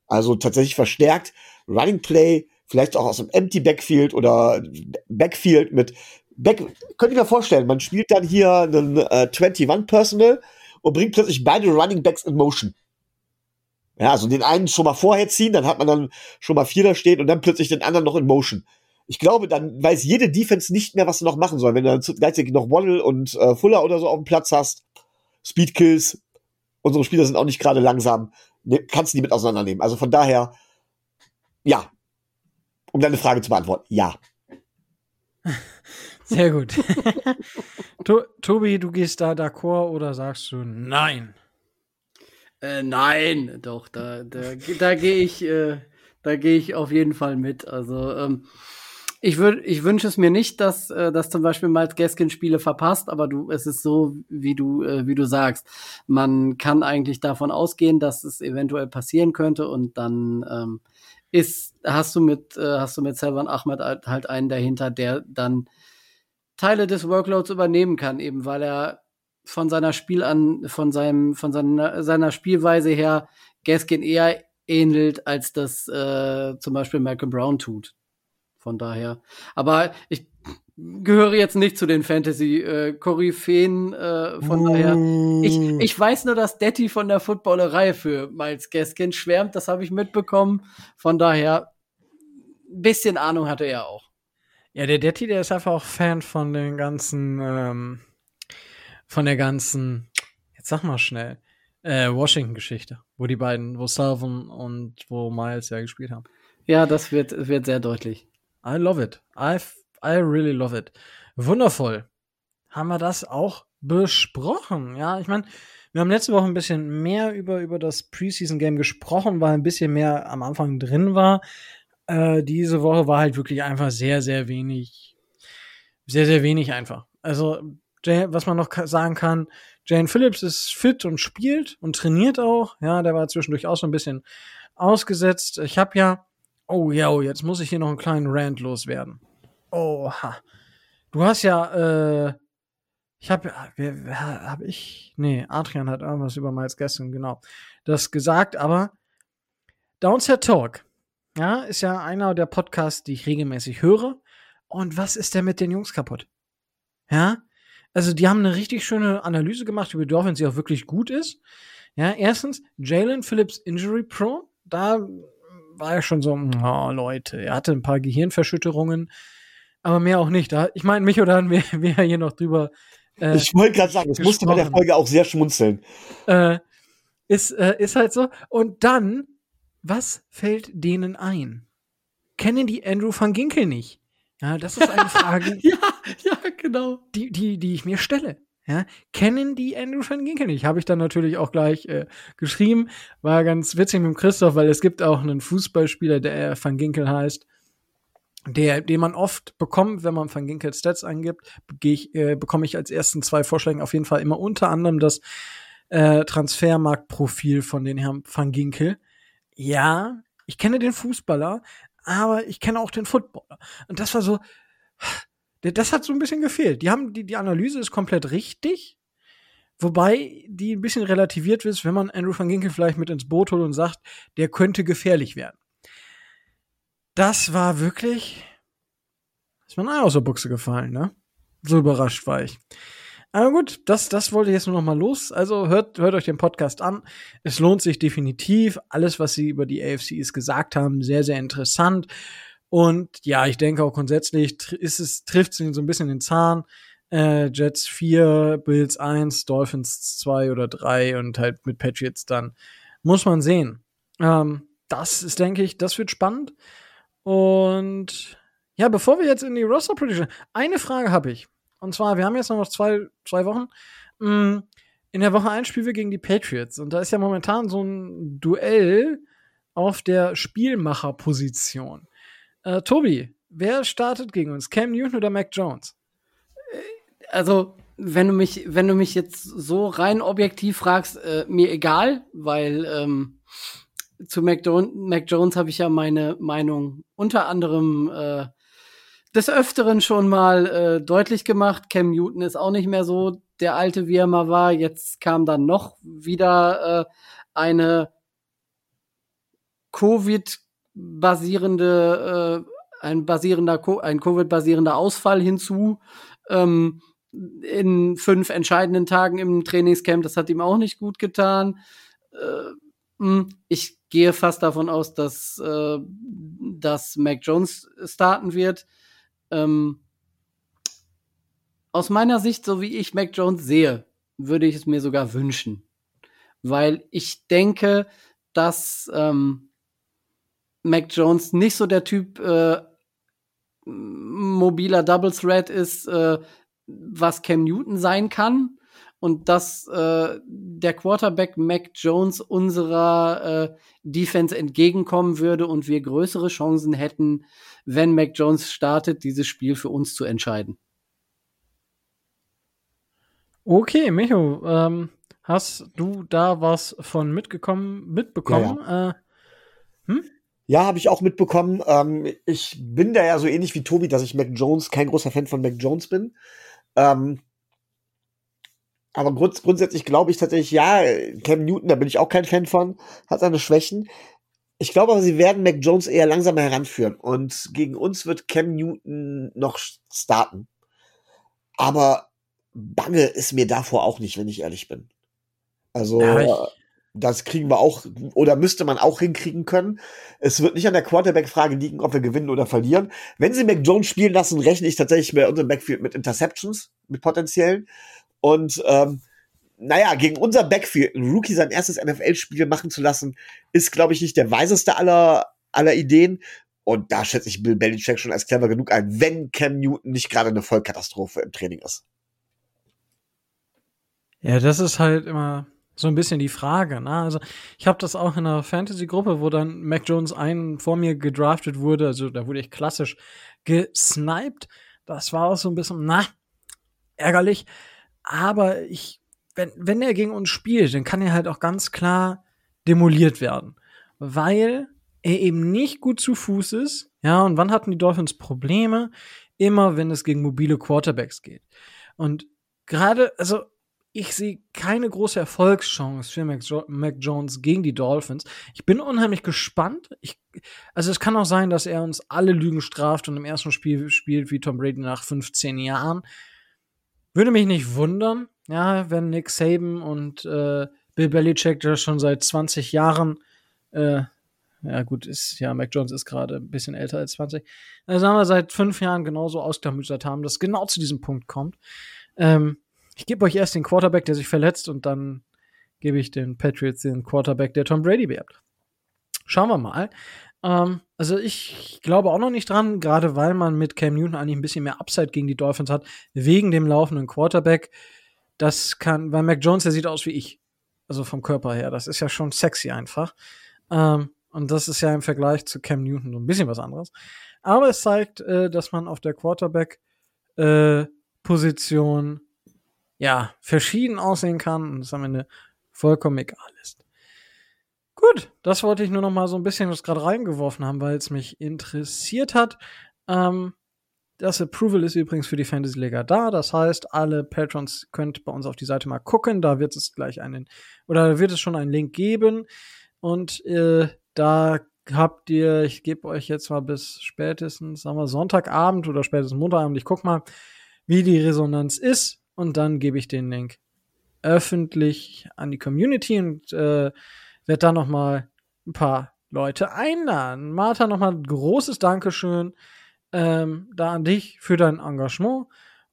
Also tatsächlich verstärkt Running Play, vielleicht auch aus dem Empty Backfield oder Backfield mit Back, könnte ich mir vorstellen, man spielt dann hier einen äh, 21 Personal und bringt plötzlich beide Running Backs in Motion. Ja, also den einen schon mal vorher ziehen, dann hat man dann schon mal vier da stehen und dann plötzlich den anderen noch in Motion. Ich glaube, dann weiß jede Defense nicht mehr, was sie noch machen soll. Wenn du dann gleichzeitig noch Waddle und äh, Fuller oder so auf dem Platz hast, Speedkills, unsere Spieler sind auch nicht gerade langsam, ne, kannst du die mit auseinandernehmen. Also von daher, ja. Um deine Frage zu beantworten, ja. Sehr gut. to Tobi, du gehst da d'accord oder sagst du nein? Äh, nein, doch, da, da, da gehe ich, äh, da gehe ich auf jeden Fall mit. Also ähm, ich würde, ich wünsche es mir nicht, dass, äh, dass zum Beispiel Miles Gaskin Spiele verpasst, aber du, es ist so, wie du, äh, wie du sagst. Man kann eigentlich davon ausgehen, dass es eventuell passieren könnte und dann ähm, ist, hast du mit, äh, hast du mit Selvan Ahmed halt einen dahinter, der dann Teile des Workloads übernehmen kann, eben weil er von seiner Spiel an, von seinem, von seiner, seiner Spielweise her Gaskin eher ähnelt, als das äh, zum Beispiel Malcolm Brown tut. Von daher. Aber ich gehöre jetzt nicht zu den Fantasy-Koryphäen, äh, äh, von uh. daher. Ich, ich weiß nur, dass Detti von der Footballerei für Miles Gaskin schwärmt, das habe ich mitbekommen. Von daher, ein bisschen Ahnung hatte er auch. Ja, der Detti, der ist einfach auch Fan von den ganzen ähm, von der ganzen, jetzt sag mal schnell, äh, Washington-Geschichte, wo die beiden, wo Salvin und wo Miles ja gespielt haben. Ja, das wird, wird sehr deutlich. I love it. I, I really love it. Wundervoll. Haben wir das auch besprochen? Ja, ich meine, wir haben letzte Woche ein bisschen mehr über, über das Preseason-Game gesprochen, weil ein bisschen mehr am Anfang drin war. Äh, diese Woche war halt wirklich einfach sehr, sehr wenig, sehr, sehr wenig einfach. Also, was man noch sagen kann, Jane Phillips ist fit und spielt und trainiert auch. Ja, der war zwischendurch auch so ein bisschen ausgesetzt. Ich habe ja, oh ja, oh, jetzt muss ich hier noch einen kleinen Rant loswerden. Oha. Du hast ja, äh, ich habe, habe ich, nee, Adrian hat irgendwas über Miles Gaston, genau, das gesagt, aber Downset Talk, ja, ist ja einer der Podcasts, die ich regelmäßig höre. Und was ist denn mit den Jungs kaputt? Ja, also die haben eine richtig schöne Analyse gemacht über Dolphins, die auch wirklich gut ist. Ja, erstens, Jalen Phillips Injury Pro, da war er schon so, oh Leute, er hatte ein paar Gehirnverschütterungen, aber mehr auch nicht. Da, ich meine, mich oder haben wir, wir hier noch drüber. Äh, ich wollte gerade sagen, es musste bei der Folge auch sehr schmunzeln. Äh, ist, äh, ist halt so. Und dann, was fällt denen ein? Kennen die Andrew van Ginkel nicht? Ja, das ist eine Frage. ja, ja, genau. Die, die, die ich mir stelle. Ja, kennen die Andrew van Ginkel nicht? Habe ich dann natürlich auch gleich äh, geschrieben. War ganz witzig mit Christoph, weil es gibt auch einen Fußballspieler, der Van Ginkel heißt, der, den man oft bekommt, wenn man Van Ginkel Stats angibt, äh, bekomme ich als ersten zwei Vorschläge auf jeden Fall immer unter anderem das äh, Transfermarktprofil von den Herrn Van Ginkel. Ja, ich kenne den Fußballer, aber ich kenne auch den Footballer. Und das war so, das hat so ein bisschen gefehlt. Die haben, die, die Analyse ist komplett richtig, wobei die ein bisschen relativiert ist, wenn man Andrew van Ginkel vielleicht mit ins Boot holt und sagt, der könnte gefährlich werden. Das war wirklich, ist mir ein aus der Buchse gefallen, ne? So überrascht war ich. Aber gut, das, das wollte ich jetzt nur noch mal los. Also hört, hört euch den Podcast an. Es lohnt sich definitiv. Alles, was sie über die AFCs gesagt haben, sehr, sehr interessant. Und ja, ich denke auch grundsätzlich ist es, trifft es so ein bisschen den Zahn. Äh, Jets 4, Bills 1, Dolphins 2 oder 3 und halt mit Patriots dann. Muss man sehen. Ähm, das ist, denke ich, das wird spannend. Und ja, bevor wir jetzt in die Roster Prediction, eine Frage habe ich. Und zwar, wir haben jetzt noch zwei, zwei Wochen. Mm, in der Woche 1 spielen wir gegen die Patriots. Und da ist ja momentan so ein Duell auf der Spielmacherposition. Äh, Tobi, wer startet gegen uns? Cam Newton oder Mac Jones? Äh, also, wenn du mich, wenn du mich jetzt so rein objektiv fragst, äh, mir egal, weil ähm, zu Mac, Mac Jones habe ich ja meine Meinung unter anderem äh, des Öfteren schon mal äh, deutlich gemacht. Cam Newton ist auch nicht mehr so der alte, wie er mal war. Jetzt kam dann noch wieder äh, eine Covid-basierende, äh, ein basierender, ein Covid-basierender Ausfall hinzu. Ähm, in fünf entscheidenden Tagen im Trainingscamp. Das hat ihm auch nicht gut getan. Äh, hm, ich gehe fast davon aus, dass, äh, dass Mac Jones starten wird. Ähm, aus meiner Sicht, so wie ich Mac Jones sehe, würde ich es mir sogar wünschen. Weil ich denke, dass ähm, Mac Jones nicht so der Typ äh, mobiler Double Threat ist, äh, was Cam Newton sein kann. Und dass äh, der Quarterback Mac Jones unserer äh, Defense entgegenkommen würde und wir größere Chancen hätten, wenn Mac Jones startet, dieses Spiel für uns zu entscheiden. Okay, Micho, ähm, hast du da was von mitgekommen, mitbekommen? Ja, ja. Äh, hm? Ja habe ich auch mitbekommen. Ähm, ich bin da ja so ähnlich wie Tobi, dass ich Mac Jones kein großer Fan von Mac Jones bin. Ähm, aber grunds grundsätzlich glaube ich tatsächlich, ja, Cam Newton, da bin ich auch kein Fan von, hat seine Schwächen. Ich glaube aber, sie werden Mac Jones eher langsamer heranführen. Und gegen uns wird Cam Newton noch starten. Aber bange ist mir davor auch nicht, wenn ich ehrlich bin. Also, ja, das kriegen wir auch, oder müsste man auch hinkriegen können. Es wird nicht an der Quarterback-Frage liegen, ob wir gewinnen oder verlieren. Wenn sie Mac Jones spielen lassen, rechne ich tatsächlich bei unserem Backfield mit Interceptions, mit potenziellen. Und ähm, naja, gegen unser Backfield einen Rookie sein erstes NFL-Spiel machen zu lassen, ist, glaube ich, nicht der weiseste aller, aller Ideen. Und da schätze ich Bill Belichick schon als clever genug ein, wenn Cam Newton nicht gerade eine Vollkatastrophe im Training ist. Ja, das ist halt immer so ein bisschen die Frage. Ne? Also ich habe das auch in einer Fantasy-Gruppe, wo dann Mac Jones einen vor mir gedraftet wurde. Also da wurde ich klassisch gesniped. Das war auch so ein bisschen, na, ärgerlich. Aber ich, wenn, wenn er gegen uns spielt, dann kann er halt auch ganz klar demoliert werden. Weil er eben nicht gut zu Fuß ist. Ja, und wann hatten die Dolphins Probleme? Immer, wenn es gegen mobile Quarterbacks geht. Und gerade, also ich sehe keine große Erfolgschance für Mac, jo Mac, Jones gegen die Dolphins. Ich bin unheimlich gespannt. Ich, also es kann auch sein, dass er uns alle Lügen straft und im ersten Spiel spielt wie Tom Brady nach 15 Jahren. Würde mich nicht wundern, ja, wenn Nick Saban und äh, Bill Belichick der schon seit 20 Jahren, äh, ja gut, ist ja Mac Jones ist gerade ein bisschen älter als 20, also sagen wir seit fünf Jahren genauso ausgemütert haben, dass genau zu diesem Punkt kommt. Ähm, ich gebe euch erst den Quarterback, der sich verletzt, und dann gebe ich den Patriots den Quarterback, der Tom Brady wird. Schauen wir mal. Ähm, also ich glaube auch noch nicht dran, gerade weil man mit Cam Newton eigentlich ein bisschen mehr Upside gegen die Dolphins hat, wegen dem laufenden Quarterback. Das kann, weil Mac Jones, der sieht aus wie ich. Also vom Körper her. Das ist ja schon sexy einfach. Ähm, und das ist ja im Vergleich zu Cam Newton so ein bisschen was anderes. Aber es zeigt, äh, dass man auf der Quarterback-Position äh, ja, verschieden aussehen kann und es am Ende vollkommen egal ist. Gut, das wollte ich nur noch mal so ein bisschen was gerade reingeworfen haben, weil es mich interessiert hat. Ähm, das Approval ist übrigens für die Fantasy Liga da. Das heißt, alle Patrons könnt bei uns auf die Seite mal gucken. Da wird es gleich einen oder wird es schon einen Link geben. Und äh, da habt ihr, ich gebe euch jetzt mal bis spätestens, sagen wir Sonntagabend oder spätestens Montagabend, ich guck mal, wie die Resonanz ist und dann gebe ich den Link öffentlich an die Community und äh, werde da noch mal ein paar Leute einladen. Martha, noch mal ein großes Dankeschön ähm, da an dich für dein Engagement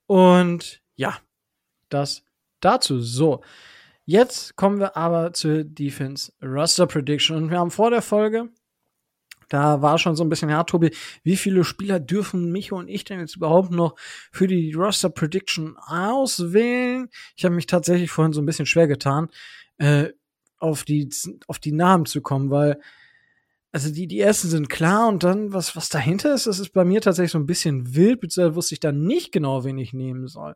und ja, das dazu. So, jetzt kommen wir aber zur Defense Roster Prediction und wir haben vor der Folge da war schon so ein bisschen, ja, Tobi, wie viele Spieler dürfen Micho und ich denn jetzt überhaupt noch für die Roster Prediction auswählen? Ich habe mich tatsächlich vorhin so ein bisschen schwer getan, äh, auf die, auf die Namen zu kommen, weil, also die, die ersten sind klar und dann, was, was dahinter ist, das ist bei mir tatsächlich so ein bisschen wild, beziehungsweise wusste ich dann nicht genau, wen ich nehmen soll.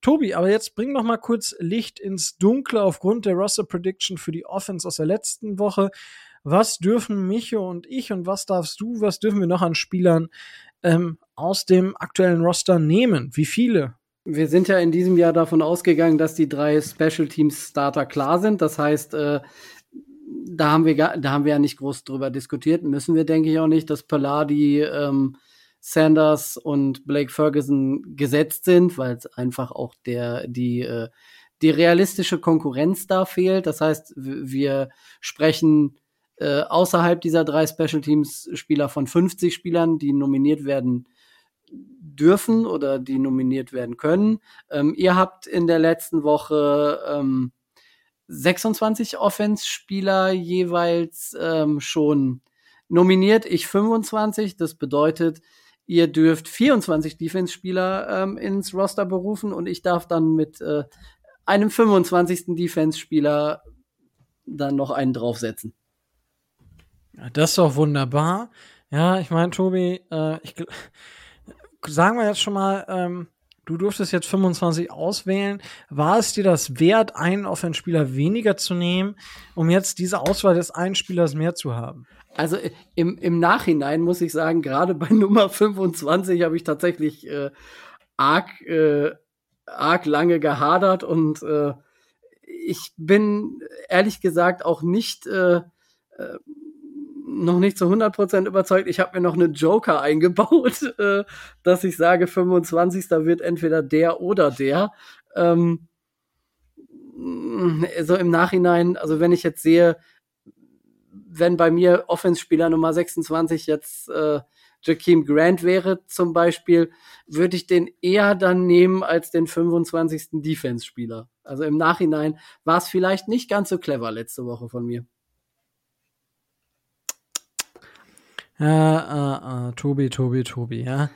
Tobi, aber jetzt bring noch mal kurz Licht ins Dunkle aufgrund der Roster Prediction für die Offense aus der letzten Woche was dürfen Micho und ich und was darfst du, was dürfen wir noch an Spielern ähm, aus dem aktuellen Roster nehmen? Wie viele? Wir sind ja in diesem Jahr davon ausgegangen, dass die drei Special Teams Starter klar sind. Das heißt, äh, da haben wir da haben wir ja nicht groß drüber diskutiert. Müssen wir, denke ich, auch nicht, dass Palladi, ähm, Sanders und Blake Ferguson gesetzt sind, weil es einfach auch der die äh, die realistische Konkurrenz da fehlt. Das heißt, wir sprechen äh, außerhalb dieser drei Special Teams Spieler von 50 Spielern, die nominiert werden dürfen oder die nominiert werden können. Ähm, ihr habt in der letzten Woche ähm, 26 Offense-Spieler jeweils ähm, schon nominiert, ich 25. Das bedeutet, ihr dürft 24 Defense-Spieler ähm, ins Roster berufen und ich darf dann mit äh, einem 25. Defense-Spieler dann noch einen draufsetzen. Das ist doch wunderbar. Ja, ich meine, Tobi, äh, ich, sagen wir jetzt schon mal, ähm, du durftest jetzt 25 auswählen. War es dir das wert, einen Offenspieler weniger zu nehmen, um jetzt diese Auswahl des einen Spielers mehr zu haben? Also im, im Nachhinein muss ich sagen, gerade bei Nummer 25 habe ich tatsächlich äh, arg, äh, arg lange gehadert und äh, ich bin ehrlich gesagt auch nicht äh, äh noch nicht zu 100% überzeugt. Ich habe mir noch eine Joker eingebaut, äh, dass ich sage, 25. wird entweder der oder der. Ähm, so im Nachhinein, also wenn ich jetzt sehe, wenn bei mir Offenspieler Nummer 26 jetzt äh, Jakeem Grant wäre zum Beispiel, würde ich den eher dann nehmen als den 25. Defense-Spieler. Also im Nachhinein war es vielleicht nicht ganz so clever letzte Woche von mir. Ja, äh, äh, Tobi, Tobi, Tobi, ja.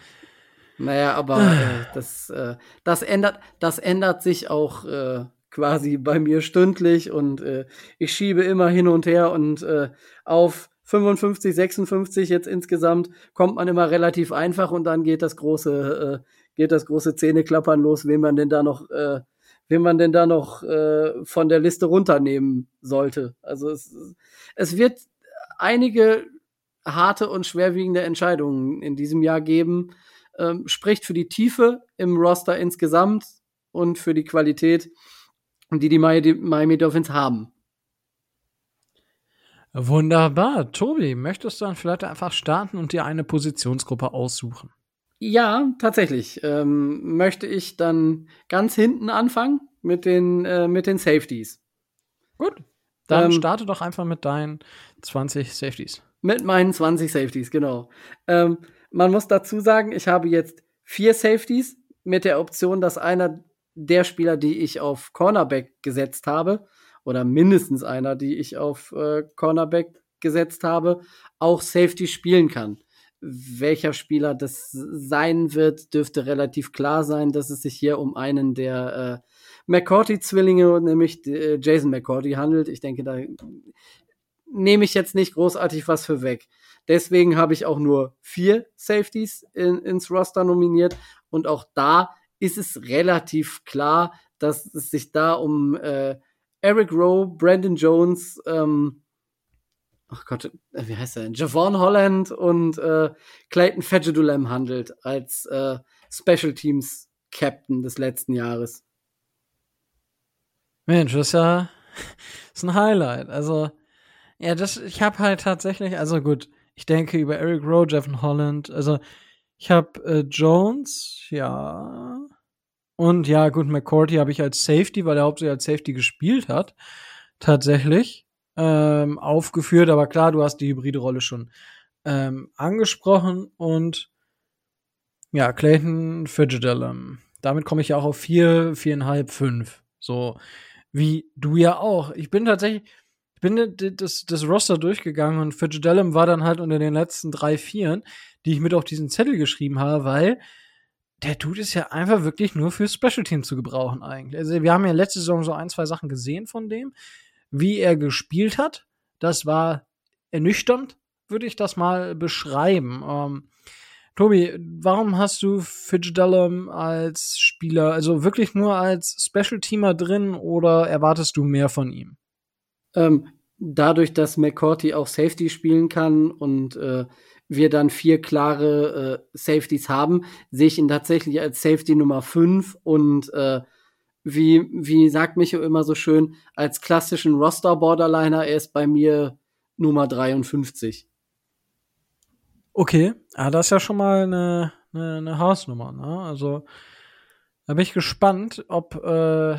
Naja, aber äh, das, äh, das, ändert, das ändert sich auch äh, quasi bei mir stündlich und äh, ich schiebe immer hin und her und äh, auf 55, 56 jetzt insgesamt kommt man immer relativ einfach und dann geht das große, äh, geht das große Zähneklappern los, wen man denn da noch, äh, wen man denn da noch äh, von der Liste runternehmen sollte. Also es, es wird einige harte und schwerwiegende Entscheidungen in diesem Jahr geben. Ähm, spricht für die Tiefe im Roster insgesamt und für die Qualität, die die Miami Dolphins haben. Wunderbar. Tobi, möchtest du dann vielleicht einfach starten und dir eine Positionsgruppe aussuchen? Ja, tatsächlich. Ähm, möchte ich dann ganz hinten anfangen mit den, äh, mit den Safeties. Gut. Dann ähm, starte doch einfach mit deinen 20 Safeties. Mit meinen 20 Safeties, genau. Ähm, man muss dazu sagen, ich habe jetzt vier Safeties mit der Option, dass einer der Spieler, die ich auf Cornerback gesetzt habe, oder mindestens einer, die ich auf äh, Cornerback gesetzt habe, auch Safety spielen kann. Welcher Spieler das sein wird, dürfte relativ klar sein, dass es sich hier um einen der äh, McCourty-Zwillinge, nämlich äh, Jason McCourty, handelt. Ich denke, da nehme ich jetzt nicht großartig was für weg. Deswegen habe ich auch nur vier Safeties in, ins Roster nominiert und auch da ist es relativ klar, dass es sich da um äh, Eric Rowe, Brandon Jones, ähm, ach Gott, äh, wie heißt er denn? Javon Holland und äh, Clayton Fedgedulam handelt als äh, Special Teams Captain des letzten Jahres. Mensch, das ist ja das ist ein Highlight. Also, ja, das, ich habe halt tatsächlich, also gut, ich denke über Eric Rowe, Javon Holland, also ich habe äh, Jones, ja, und ja, gut, McCourty habe ich als Safety, weil er hauptsächlich als Safety gespielt hat, tatsächlich ähm, aufgeführt. Aber klar, du hast die hybride Rolle schon ähm, angesprochen. Und ja, Clayton Fitzgerald. Damit komme ich ja auch auf vier, viereinhalb, fünf. So wie du ja auch. Ich bin tatsächlich, ich bin das, das Roster durchgegangen und Fitzgerald war dann halt unter den letzten drei, vieren, die ich mit auf diesen Zettel geschrieben habe, weil der Dude ist ja einfach wirklich nur für Special Team zu gebrauchen eigentlich. Also wir haben ja letzte Saison so ein, zwei Sachen gesehen von dem, wie er gespielt hat. Das war ernüchternd, würde ich das mal beschreiben. Ähm, Tobi, warum hast du Fitzgerald als Spieler, also wirklich nur als Special Teamer drin oder erwartest du mehr von ihm? Ähm, dadurch, dass McCourty auch Safety spielen kann und äh, wir dann vier klare äh, Safeties haben, sehe ich ihn tatsächlich als Safety Nummer 5 und äh, wie, wie sagt Micho immer so schön, als klassischen Roster-Borderliner, er ist bei mir Nummer 53. Okay, ah, das ist ja schon mal eine, eine, eine Hausnummer, ne? Also, da bin ich gespannt, ob, äh,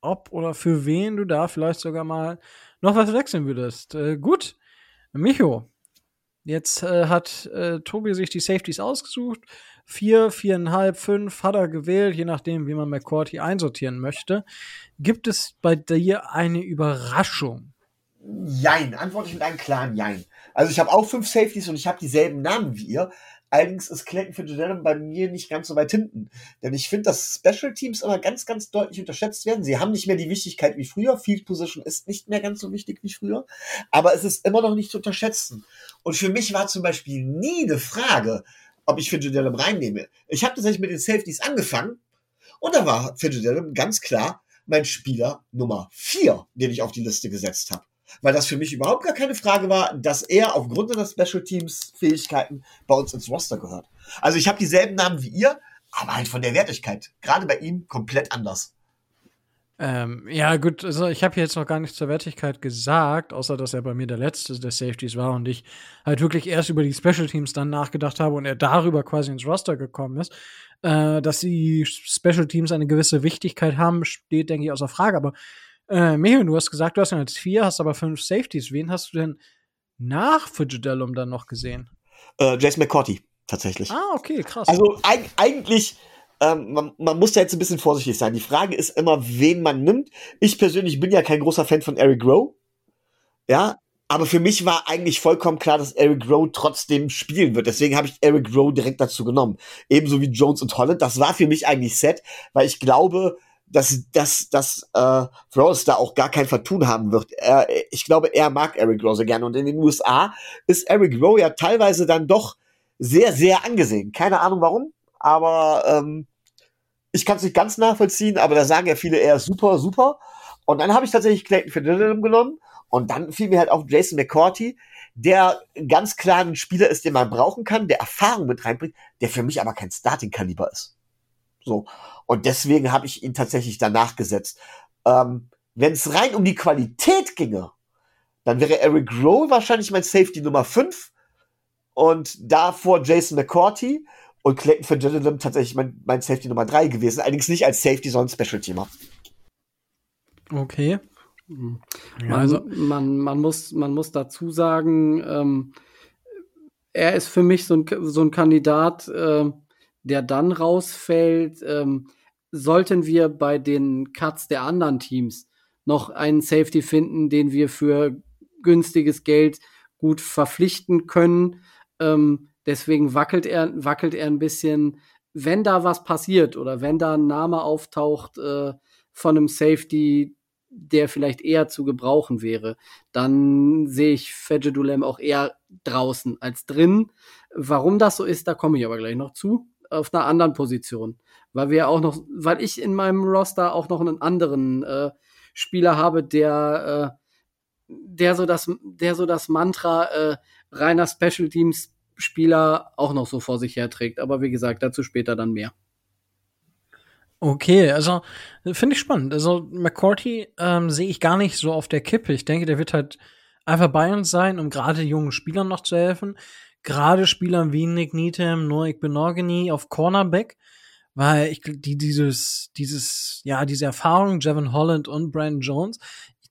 ob oder für wen du da vielleicht sogar mal noch was wechseln würdest. Äh, gut, Micho, Jetzt äh, hat äh, Tobi sich die Safeties ausgesucht. Vier, viereinhalb, fünf hat er gewählt, je nachdem, wie man McCourty einsortieren möchte. Gibt es bei dir eine Überraschung? Jein, antworte ich mit einem klaren Jein. Also ich habe auch fünf Safeties und ich habe dieselben Namen wie ihr. Allerdings ist Clayton Fitzgerald bei mir nicht ganz so weit hinten. Denn ich finde, dass Special Teams immer ganz, ganz deutlich unterschätzt werden. Sie haben nicht mehr die Wichtigkeit wie früher. Field Position ist nicht mehr ganz so wichtig wie früher. Aber es ist immer noch nicht zu unterschätzen. Und für mich war zum Beispiel nie eine Frage, ob ich Fitzgerald reinnehme. Ich habe tatsächlich mit den Safeties angefangen. Und da war Fitzgerald ganz klar mein Spieler Nummer vier, den ich auf die Liste gesetzt habe weil das für mich überhaupt gar keine Frage war, dass er aufgrund seiner Special Teams Fähigkeiten bei uns ins Roster gehört. Also ich habe dieselben Namen wie ihr, aber halt von der Wertigkeit, gerade bei ihm komplett anders. Ähm, ja, gut, also ich habe jetzt noch gar nichts zur Wertigkeit gesagt, außer dass er bei mir der letzte der Safeties war und ich halt wirklich erst über die Special Teams dann nachgedacht habe und er darüber quasi ins Roster gekommen ist. Äh, dass die Special Teams eine gewisse Wichtigkeit haben, steht, denke ich, außer Frage. Aber äh, Meho, du hast gesagt, du hast ja jetzt vier, hast aber fünf Safeties. Wen hast du denn nach Fujidellum dann noch gesehen? Äh, Jason McCourty. tatsächlich. Ah, okay, krass. Also eig eigentlich, ähm, man, man muss da jetzt ein bisschen vorsichtig sein. Die Frage ist immer, wen man nimmt. Ich persönlich bin ja kein großer Fan von Eric Rowe. Ja, aber für mich war eigentlich vollkommen klar, dass Eric Rowe trotzdem spielen wird. Deswegen habe ich Eric Rowe direkt dazu genommen. Ebenso wie Jones und Holland. Das war für mich eigentlich set, weil ich glaube, dass, dass, dass äh, Flores da auch gar kein Vertun haben wird. Er, ich glaube, er mag Eric Rowe sehr gerne. Und in den USA ist Eric Rowe ja teilweise dann doch sehr, sehr angesehen. Keine Ahnung warum, aber ähm, ich kann es nicht ganz nachvollziehen, aber da sagen ja viele eher super, super. Und dann habe ich tatsächlich Clayton Fidelum genommen und dann fiel mir halt auf Jason McCourty, der ganz klar ein Spieler ist, den man brauchen kann, der Erfahrung mit reinbringt, der für mich aber kein Starting-Kaliber ist. So. Und deswegen habe ich ihn tatsächlich danach gesetzt. Ähm, Wenn es rein um die Qualität ginge, dann wäre Eric Rowe wahrscheinlich mein Safety Nummer 5 und davor Jason McCourty und Clayton Fitzgerald tatsächlich mein, mein Safety Nummer 3 gewesen. Allerdings nicht als Safety, sondern Special Teamer. Okay. Ja, also man, man, muss, man muss dazu sagen, ähm, er ist für mich so ein, so ein Kandidat, äh, der dann rausfällt, ähm, sollten wir bei den Cuts der anderen Teams noch einen Safety finden, den wir für günstiges Geld gut verpflichten können. Ähm, deswegen wackelt er, wackelt er ein bisschen, wenn da was passiert oder wenn da ein Name auftaucht äh, von einem Safety, der vielleicht eher zu gebrauchen wäre, dann sehe ich Fedjedulem auch eher draußen als drin. Warum das so ist, da komme ich aber gleich noch zu. Auf einer anderen Position. Weil wir auch noch, weil ich in meinem Roster auch noch einen anderen äh, Spieler habe, der, äh, der so das, der so das Mantra äh, reiner Special Teams Spieler auch noch so vor sich herträgt. Aber wie gesagt, dazu später dann mehr. Okay, also finde ich spannend. Also McCourty ähm, sehe ich gar nicht so auf der Kippe. Ich denke, der wird halt einfach bei uns sein, um gerade jungen Spielern noch zu helfen. Gerade Spielern wie Nick Needham, Noik Benogany auf Cornerback, weil ich die dieses dieses ja diese Erfahrung Jevon Holland und Brandon Jones,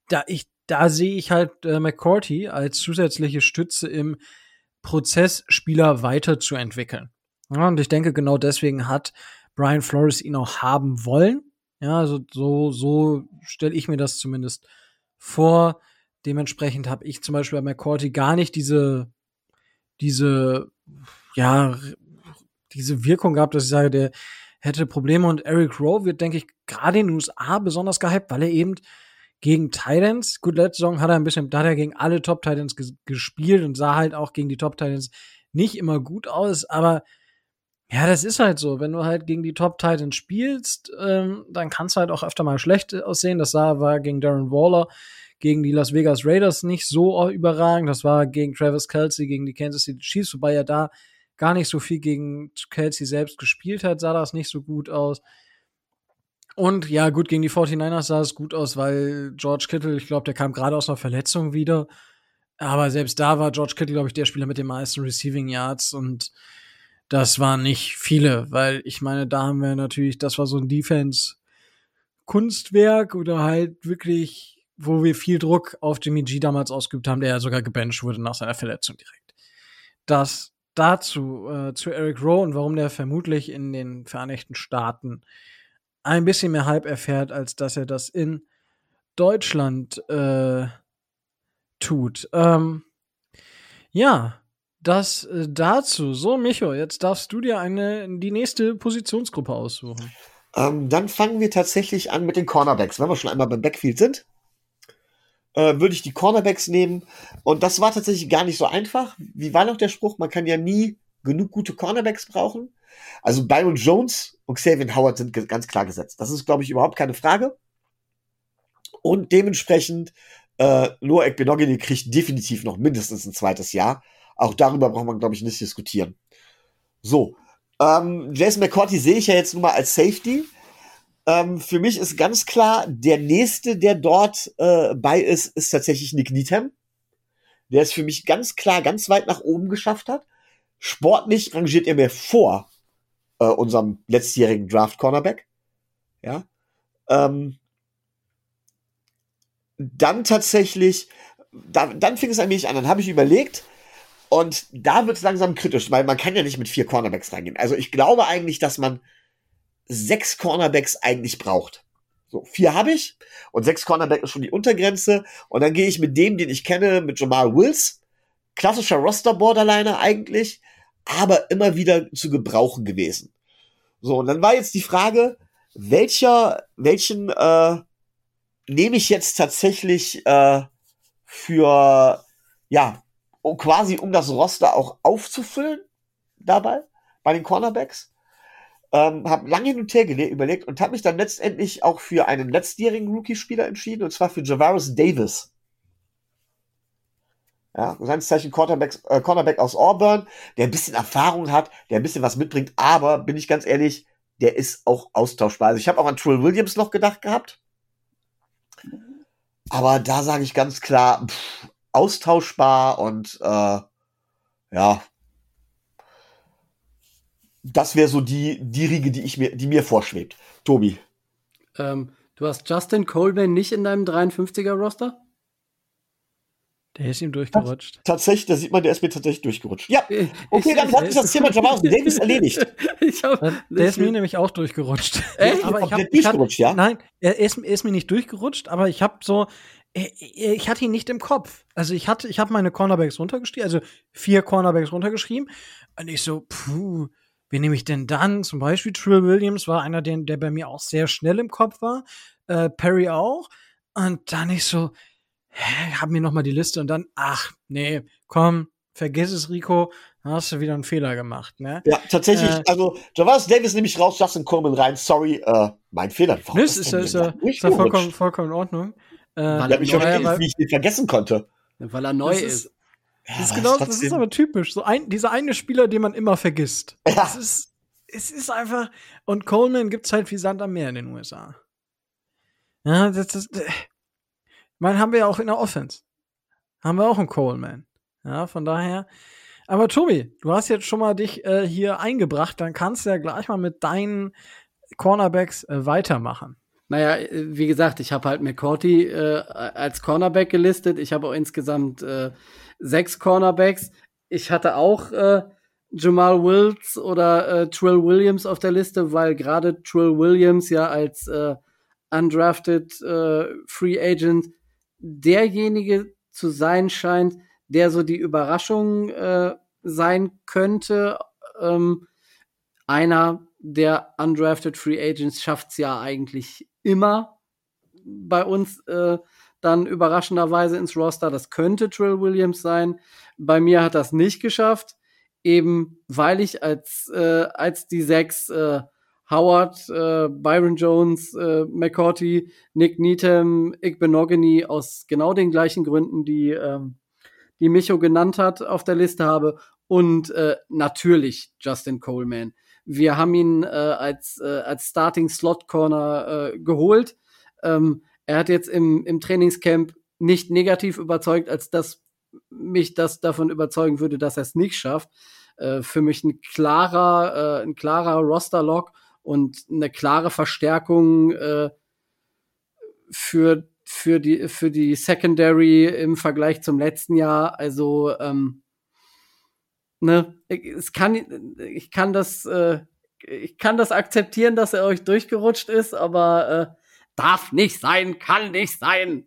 da ich da sehe ich halt äh, McCourty als zusätzliche Stütze im Prozess, Spieler weiterzuentwickeln. Ja, und ich denke, genau deswegen hat Brian Flores ihn auch haben wollen. Ja, also so, so stelle ich mir das zumindest vor. Dementsprechend habe ich zum Beispiel bei McCourty gar nicht diese, diese, ja, diese Wirkung gehabt, dass ich sage, der hätte Probleme und Eric Rowe wird, denke ich, gerade in den USA besonders gehypt, weil er eben gegen Titans, gut, letzte Saison hat er ein bisschen, da hat er gegen alle Top Titans ges gespielt und sah halt auch gegen die Top Titans nicht immer gut aus, aber ja, das ist halt so. Wenn du halt gegen die Top Titans spielst, ähm, dann kannst du halt auch öfter mal schlecht aussehen. Das sah, war gegen Darren Waller, gegen die Las Vegas Raiders nicht so überragend. Das war gegen Travis Kelsey, gegen die Kansas City Chiefs, wobei er da gar nicht so viel gegen Kelsey selbst gespielt hat, sah das nicht so gut aus. Und ja, gut, gegen die 49ers sah es gut aus, weil George Kittle, ich glaube, der kam gerade aus einer Verletzung wieder. Aber selbst da war George Kittle, glaube ich, der Spieler mit den meisten Receiving Yards und das waren nicht viele, weil ich meine, da haben wir natürlich, das war so ein Defense-Kunstwerk oder halt wirklich, wo wir viel Druck auf Jimmy G damals ausgeübt haben, der ja sogar gebencht wurde nach seiner Verletzung direkt. Das dazu, äh, zu Eric Rowe und warum der vermutlich in den Vereinigten Staaten ein bisschen mehr Hype erfährt, als dass er das in Deutschland äh, tut. Ähm, ja, das äh, dazu. So, Micho, jetzt darfst du dir eine, die nächste Positionsgruppe aussuchen. Ähm, dann fangen wir tatsächlich an mit den Cornerbacks. Wenn wir schon einmal beim Backfield sind, äh, würde ich die Cornerbacks nehmen. Und das war tatsächlich gar nicht so einfach. Wie war noch der Spruch? Man kann ja nie genug gute Cornerbacks brauchen. Also Byron Jones und Xavier Howard sind ganz klar gesetzt. Das ist, glaube ich, überhaupt keine Frage. Und dementsprechend, äh, Noah Ekbenogany kriegt definitiv noch mindestens ein zweites Jahr. Auch darüber braucht man, glaube ich, nicht diskutieren. So. Ähm, Jason McCourty sehe ich ja jetzt nur mal als Safety. Ähm, für mich ist ganz klar, der nächste, der dort äh, bei ist, ist tatsächlich Nick Needham. Der es für mich ganz klar ganz weit nach oben geschafft hat. Sportlich rangiert er mir vor äh, unserem letztjährigen Draft Cornerback. Ja. Ähm, dann tatsächlich, da, dann fing es an mich an. Dann habe ich überlegt, Und da wird es langsam kritisch, weil man kann ja nicht mit vier Cornerbacks reingehen. Also ich glaube eigentlich, dass man sechs Cornerbacks eigentlich braucht. So, vier habe ich und sechs Cornerback ist schon die Untergrenze. Und dann gehe ich mit dem, den ich kenne, mit Jamal Wills. Klassischer Roster-Borderliner eigentlich, aber immer wieder zu gebrauchen gewesen. So, und dann war jetzt die Frage, welcher, welchen äh, nehme ich jetzt tatsächlich äh, für, ja, quasi um das Roster auch aufzufüllen dabei, bei den Cornerbacks. Ähm, habe lange hin und her überlegt und habe mich dann letztendlich auch für einen letztjährigen Rookie-Spieler entschieden, und zwar für Javaris Davis. Ja, seines Zeichen Quarterback, äh, Cornerback aus Auburn, der ein bisschen Erfahrung hat, der ein bisschen was mitbringt, aber bin ich ganz ehrlich, der ist auch austauschbar. Also ich habe auch an Trill Williams noch gedacht gehabt. Aber da sage ich ganz klar, pff, austauschbar und äh, ja, das wäre so die, die Riege, die ich mir, die mir vorschwebt. Tobi. Ähm, du hast Justin Coleman nicht in deinem 53er Roster? Der ist ihm durchgerutscht. Tatsächlich, da sieht man, der ist mir tatsächlich durchgerutscht. Ja, okay, ich, dann hat sich das Thema Javaris Davis erledigt. Hab, der ist mir nämlich auch durchgerutscht. Echt? Aber ich hab, ich hat, ja? Nein, er ist, er ist mir nicht durchgerutscht, aber ich habe so, ich hatte ihn nicht im Kopf. Also ich hatte, ich habe meine Cornerbacks runtergeschrieben, also vier Cornerbacks runtergeschrieben. Und ich so, puh, wie nehme ich denn dann? Zum Beispiel Trill Williams war einer, der, der bei mir auch sehr schnell im Kopf war. Äh, Perry auch. Und dann ich so, hä, hab mir noch mal die Liste und dann, ach, nee, komm, vergiss es, Rico, dann hast du wieder einen Fehler gemacht, ne? Ja, tatsächlich, äh, also Javas Davis nehme ich raus, Justin Coleman rein, sorry, äh, mein Fehler. Warum ist, ist, ist, ist, ist ja vollkommen, vollkommen in Ordnung. Äh, weil er mich schon weil, wie ich den vergessen konnte. Weil er neu ist. ist. Ja, das, ist genau, das ist aber typisch. So ein, dieser eine Spieler, den man immer vergisst. Ja. Das ist, es ist einfach, und Coleman gibt's halt wie Sand am Meer in den USA. Ja, das ist, meine, haben wir ja auch in der Offense. Haben wir auch einen Coleman. Ja, von daher. Aber Tobi, du hast jetzt schon mal dich äh, hier eingebracht, dann kannst du ja gleich mal mit deinen Cornerbacks äh, weitermachen. Naja, äh, wie gesagt, ich habe halt McCourty äh, als Cornerback gelistet. Ich habe auch insgesamt äh, sechs Cornerbacks. Ich hatte auch äh, Jamal Wills oder äh, Trill Williams auf der Liste, weil gerade Trill Williams ja als äh, undrafted äh, Free Agent derjenige zu sein scheint, der so die Überraschung äh, sein könnte. Ähm, einer der undrafted Free Agents schafft es ja eigentlich immer bei uns äh, dann überraschenderweise ins Roster. Das könnte Trill Williams sein. Bei mir hat das nicht geschafft, eben weil ich als äh, als die sechs äh, Howard, äh, Byron Jones, äh, McCourty, Nick Needham, Igbenogany aus genau den gleichen Gründen, die, ähm, die Micho genannt hat, auf der Liste habe. Und äh, natürlich Justin Coleman. Wir haben ihn äh, als, äh, als Starting Slot Corner äh, geholt. Ähm, er hat jetzt im, im Trainingscamp nicht negativ überzeugt, als dass mich das davon überzeugen würde, dass er es nicht schafft. Äh, für mich ein klarer, äh, ein klarer Roster-Lock und eine klare Verstärkung äh, für für die für die Secondary im Vergleich zum letzten Jahr. Also ähm, ne, es kann ich kann das äh, ich kann das akzeptieren, dass er euch durchgerutscht ist, aber äh, darf nicht sein, kann nicht sein,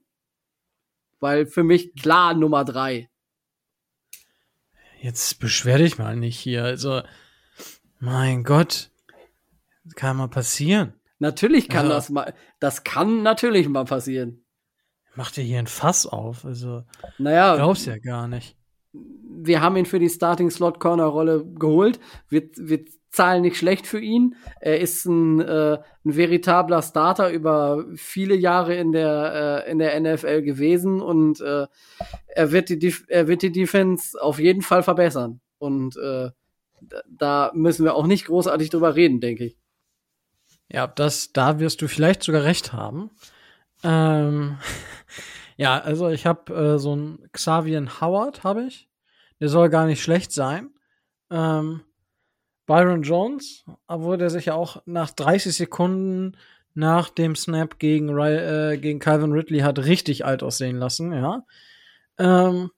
weil für mich klar Nummer drei. Jetzt beschwer dich mal nicht hier. Also mein Gott, kann mal passieren. Natürlich kann also, das mal, das kann natürlich mal passieren. Macht ihr hier ein Fass auf? Also, naja, glaubst ja gar nicht. Wir haben ihn für die Starting Slot Corner Rolle geholt. Wir, wir zahlen nicht schlecht für ihn. Er ist ein, äh, ein veritabler Starter über viele Jahre in der äh, in der NFL gewesen und äh, er wird die er wird die Defense auf jeden Fall verbessern und äh, da müssen wir auch nicht großartig drüber reden, denke ich. Ja, das, da wirst du vielleicht sogar recht haben. Ähm, ja, also ich habe äh, so einen Xavier Howard, habe ich. Der soll gar nicht schlecht sein. Ähm, Byron Jones, obwohl der sich ja auch nach 30 Sekunden nach dem Snap gegen, äh, gegen Calvin Ridley hat richtig alt aussehen lassen, ja. Ähm,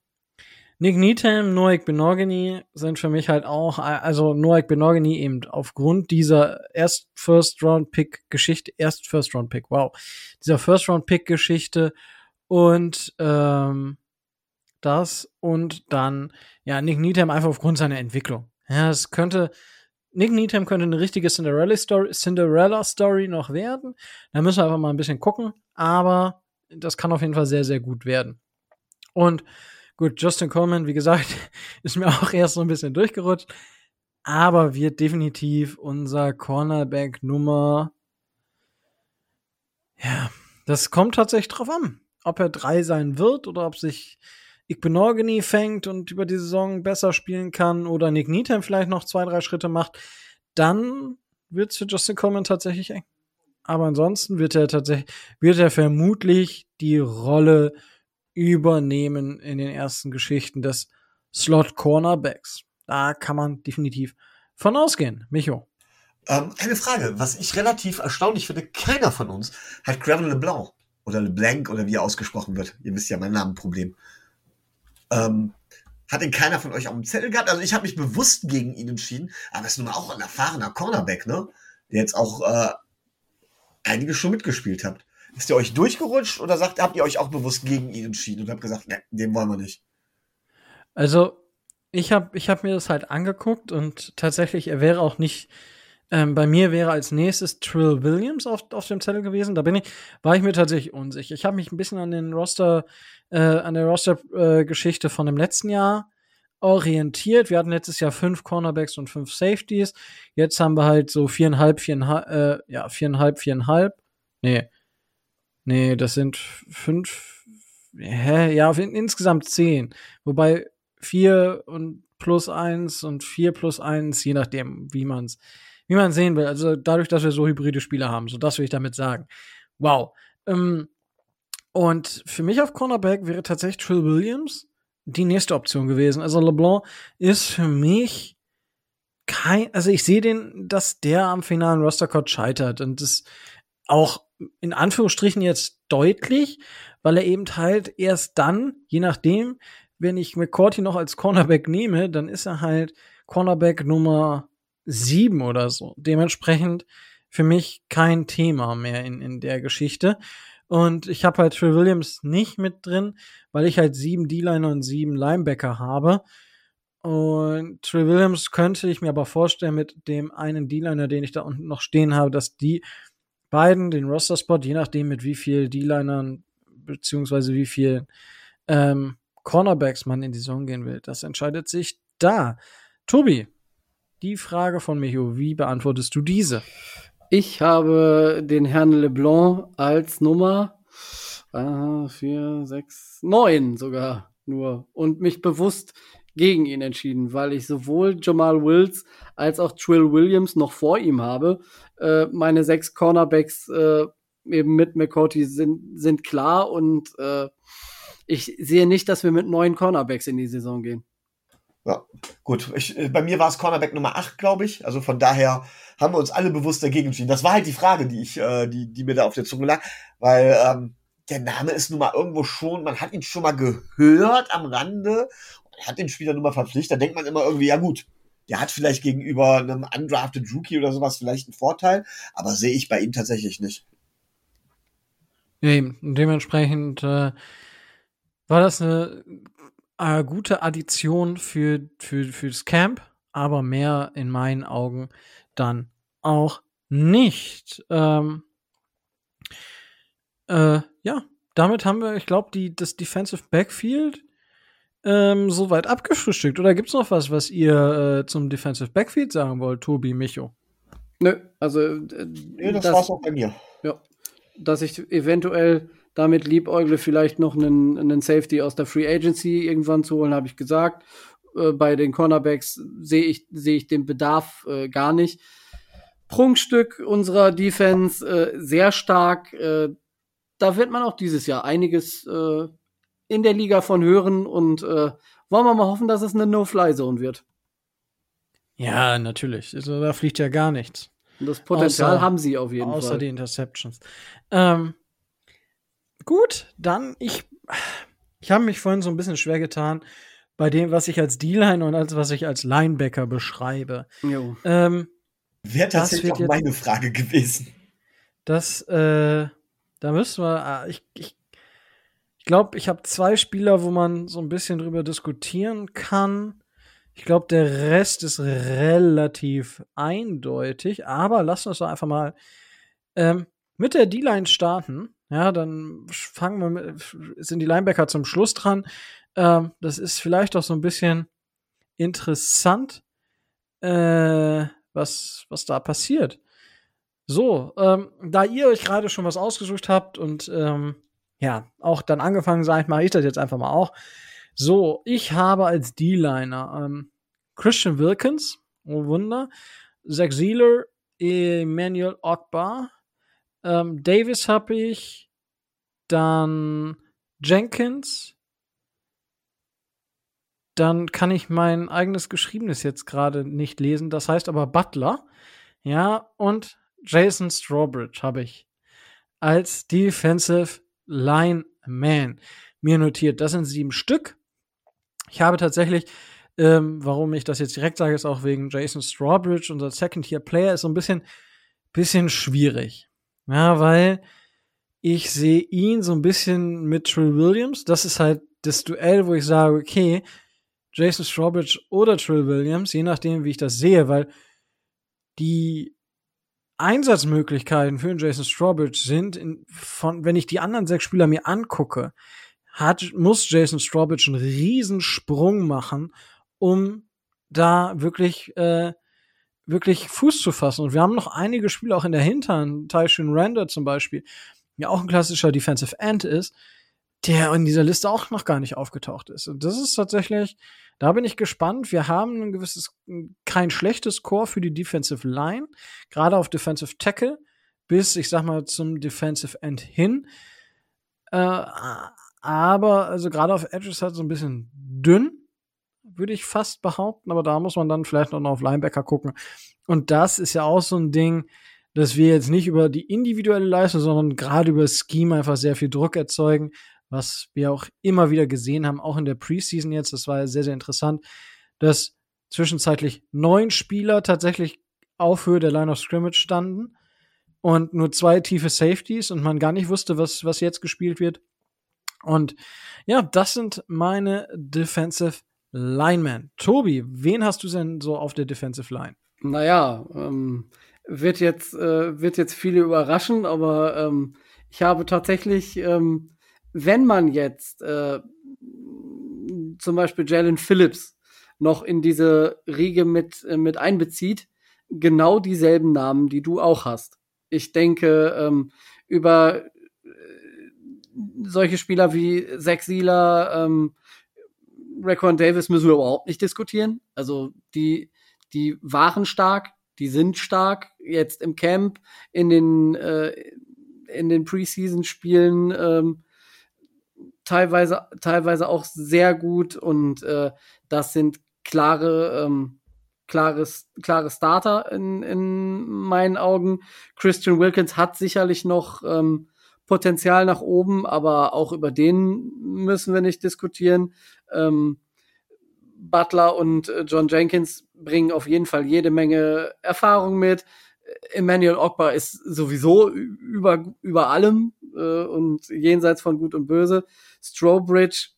Nick Needham, Noek Benogany sind für mich halt auch, also Noek Benogany eben aufgrund dieser erst First Round Pick Geschichte, erst First Round Pick, wow, dieser First Round Pick Geschichte und ähm, das und dann ja Nick Needham einfach aufgrund seiner Entwicklung. Ja, es könnte Nick Needham könnte eine richtige Cinderella Story, Cinderella Story noch werden. Da müssen wir einfach mal ein bisschen gucken, aber das kann auf jeden Fall sehr sehr gut werden. Und Gut, Justin Coleman, wie gesagt, ist mir auch erst so ein bisschen durchgerutscht, aber wird definitiv unser Cornerback Nummer. Ja, das kommt tatsächlich drauf an, ob er drei sein wird oder ob sich Igbenogany fängt und über die Saison besser spielen kann oder Nick Needham vielleicht noch zwei, drei Schritte macht, dann wird es für Justin Coleman tatsächlich eng. Aber ansonsten wird er tatsächlich, wird er vermutlich die Rolle übernehmen in den ersten Geschichten des Slot Cornerbacks. Da kann man definitiv von ausgehen. Micho. Ähm, eine Frage, was ich relativ erstaunlich finde, keiner von uns hat Gravel LeBlanc oder LeBlanc oder wie er ausgesprochen wird. Ihr wisst ja mein Namenproblem. Ähm, hat ihn keiner von euch auf dem Zettel gehabt? Also ich habe mich bewusst gegen ihn entschieden, aber es ist nun mal auch ein erfahrener Cornerback, ne? Der jetzt auch äh, einige schon mitgespielt hat. Ist ihr euch durchgerutscht oder sagt, habt ihr euch auch bewusst gegen ihn entschieden und habt gesagt, ne, den wollen wir nicht? Also, ich habe ich hab mir das halt angeguckt und tatsächlich, er wäre auch nicht, ähm, bei mir wäre als nächstes Trill Williams auf, auf dem Zettel gewesen. Da bin ich, war ich mir tatsächlich unsicher. Ich habe mich ein bisschen an den Roster, äh, an der Roster-Geschichte äh, von dem letzten Jahr orientiert. Wir hatten letztes Jahr fünf Cornerbacks und fünf Safeties. Jetzt haben wir halt so viereinhalb, viereinhalb, äh, ja, viereinhalb, viereinhalb. Nee, Nee, das sind fünf. Hä? Ja, insgesamt zehn. Wobei vier und plus eins und vier plus eins, je nachdem, wie man es wie man sehen will. Also dadurch, dass wir so hybride Spieler haben, so das will ich damit sagen. Wow. Ähm, und für mich auf Cornerback wäre tatsächlich Trill Williams die nächste Option gewesen. Also LeBlanc ist für mich kein, also ich sehe den, dass der am finalen Roster-Code scheitert und das auch in Anführungsstrichen jetzt deutlich, weil er eben halt erst dann, je nachdem, wenn ich McCourty noch als Cornerback nehme, dann ist er halt Cornerback Nummer sieben oder so. Dementsprechend für mich kein Thema mehr in, in der Geschichte. Und ich habe halt Trey Williams nicht mit drin, weil ich halt sieben D-Liner und sieben Linebacker habe. Und Trey Williams könnte ich mir aber vorstellen, mit dem einen D-Liner, den ich da unten noch stehen habe, dass die beiden den Roster-Spot, je nachdem mit wie viel D-Linern beziehungsweise wie viel ähm, Cornerbacks man in die Saison gehen will. Das entscheidet sich da. Tobi, die Frage von Micho, wie beantwortest du diese? Ich habe den Herrn LeBlanc als Nummer 4, 6, 9 sogar nur und mich bewusst gegen ihn entschieden, weil ich sowohl Jamal Wills als auch Trill Williams noch vor ihm habe. Äh, meine sechs Cornerbacks äh, eben mit McCourty sind, sind klar und äh, ich sehe nicht, dass wir mit neun Cornerbacks in die Saison gehen. Ja, gut. Ich, äh, bei mir war es Cornerback Nummer 8, glaube ich. Also von daher haben wir uns alle bewusst dagegen entschieden. Das war halt die Frage, die ich, äh, die, die mir da auf der Zunge lag, weil ähm, der Name ist nun mal irgendwo schon, man hat ihn schon mal gehört am Rande hat den Spieler nun mal verpflichtet, da denkt man immer irgendwie, ja gut, der hat vielleicht gegenüber einem undrafted Rookie oder sowas vielleicht einen Vorteil, aber sehe ich bei ihm tatsächlich nicht. Ja, eben. Dementsprechend äh, war das eine äh, gute Addition für, für, für das Camp, aber mehr in meinen Augen dann auch nicht. Ähm, äh, ja, damit haben wir, ich glaube, die das Defensive Backfield ähm, soweit abgefrühstückt? Oder gibt's noch was, was ihr äh, zum Defensive Backfield sagen wollt, Tobi, Micho? Nö, also äh, nee, das, das war's auch bei mir. Ja, dass ich eventuell damit liebäugle, vielleicht noch einen, einen Safety aus der Free Agency irgendwann zu holen, habe ich gesagt. Äh, bei den Cornerbacks sehe ich, sehe ich den Bedarf äh, gar nicht. Prunkstück unserer Defense, äh, sehr stark. Äh, da wird man auch dieses Jahr einiges äh, in der Liga von hören und äh, wollen wir mal hoffen, dass es eine No-Fly-Zone wird. Ja, natürlich. Also, da fliegt ja gar nichts. Und das Potenzial außer, haben sie auf jeden außer Fall. Außer die Interceptions. Ähm, gut, dann ich. Ich habe mich vorhin so ein bisschen schwer getan bei dem, was ich als D-Line und als was ich als Linebacker beschreibe. Jo. Ähm, Wäre tatsächlich auch meine Frage gewesen. Das, äh, da müssen wir, ah, ich, ich ich glaube, ich habe zwei Spieler, wo man so ein bisschen drüber diskutieren kann. Ich glaube, der Rest ist relativ eindeutig, aber lass uns doch einfach mal ähm, mit der D-Line starten. Ja, dann fangen wir mit, sind die Linebacker zum Schluss dran. Ähm, das ist vielleicht auch so ein bisschen interessant, äh, was, was da passiert. So, ähm, da ihr euch gerade schon was ausgesucht habt und ähm, ja, auch dann angefangen seid, mache ich das jetzt einfach mal auch. So, ich habe als D-Liner ähm, Christian Wilkins, oh Wunder, Zach Sealer, Emmanuel Ogbar, ähm, Davis habe ich, dann Jenkins, dann kann ich mein eigenes Geschriebenes jetzt gerade nicht lesen, das heißt aber Butler, ja, und Jason Strawbridge habe ich als Defensive Lineman mir notiert. Das sind sieben Stück. Ich habe tatsächlich, ähm, warum ich das jetzt direkt sage, ist auch wegen Jason Strawbridge, unser Second-Tier-Player, ist so ein bisschen, bisschen schwierig. Ja, weil ich sehe ihn so ein bisschen mit Trill Williams. Das ist halt das Duell, wo ich sage, okay, Jason Strawbridge oder Trill Williams, je nachdem, wie ich das sehe, weil die Einsatzmöglichkeiten für Jason Strawbridge sind, in, von, wenn ich die anderen sechs Spieler mir angucke, hat, muss Jason Strawbridge einen Riesensprung machen, um da wirklich, äh, wirklich Fuß zu fassen. Und wir haben noch einige Spieler auch in der Hintern, Tyshun Render zum Beispiel, ja auch ein klassischer Defensive End ist, der in dieser Liste auch noch gar nicht aufgetaucht ist. Und das ist tatsächlich, da bin ich gespannt. Wir haben ein gewisses, kein schlechtes Core für die Defensive Line, gerade auf Defensive Tackle, bis, ich sag mal, zum Defensive End hin. Äh, aber, also gerade auf Edges halt so ein bisschen dünn, würde ich fast behaupten, aber da muss man dann vielleicht noch auf Linebacker gucken. Und das ist ja auch so ein Ding, dass wir jetzt nicht über die individuelle Leistung, sondern gerade über Scheme einfach sehr viel Druck erzeugen was wir auch immer wieder gesehen haben, auch in der Preseason jetzt, das war sehr, sehr interessant, dass zwischenzeitlich neun Spieler tatsächlich auf Höhe der Line of Scrimmage standen und nur zwei tiefe Safeties und man gar nicht wusste, was, was jetzt gespielt wird. Und ja, das sind meine Defensive Linemen. Tobi, wen hast du denn so auf der Defensive Line? Naja, ähm, wird jetzt, äh, wird jetzt viele überraschen, aber ähm, ich habe tatsächlich ähm, wenn man jetzt äh, zum Beispiel Jalen Phillips noch in diese Riege mit, äh, mit einbezieht, genau dieselben Namen, die du auch hast. Ich denke, ähm, über äh, solche Spieler wie Zach Sieler, ähm, Raquan Davis müssen wir überhaupt nicht diskutieren. Also die, die waren stark, die sind stark. Jetzt im Camp, in den, äh, in den Preseason-Spielen ähm, teilweise, teilweise auch sehr gut und äh, das sind klare, ähm, klares, klare Starter in, in meinen Augen. Christian Wilkins hat sicherlich noch ähm, Potenzial nach oben, aber auch über den müssen wir nicht diskutieren. Ähm, Butler und äh, John Jenkins bringen auf jeden Fall jede Menge Erfahrung mit. Emmanuel Ogba ist sowieso über, über allem äh, und jenseits von Gut und Böse. Strobridge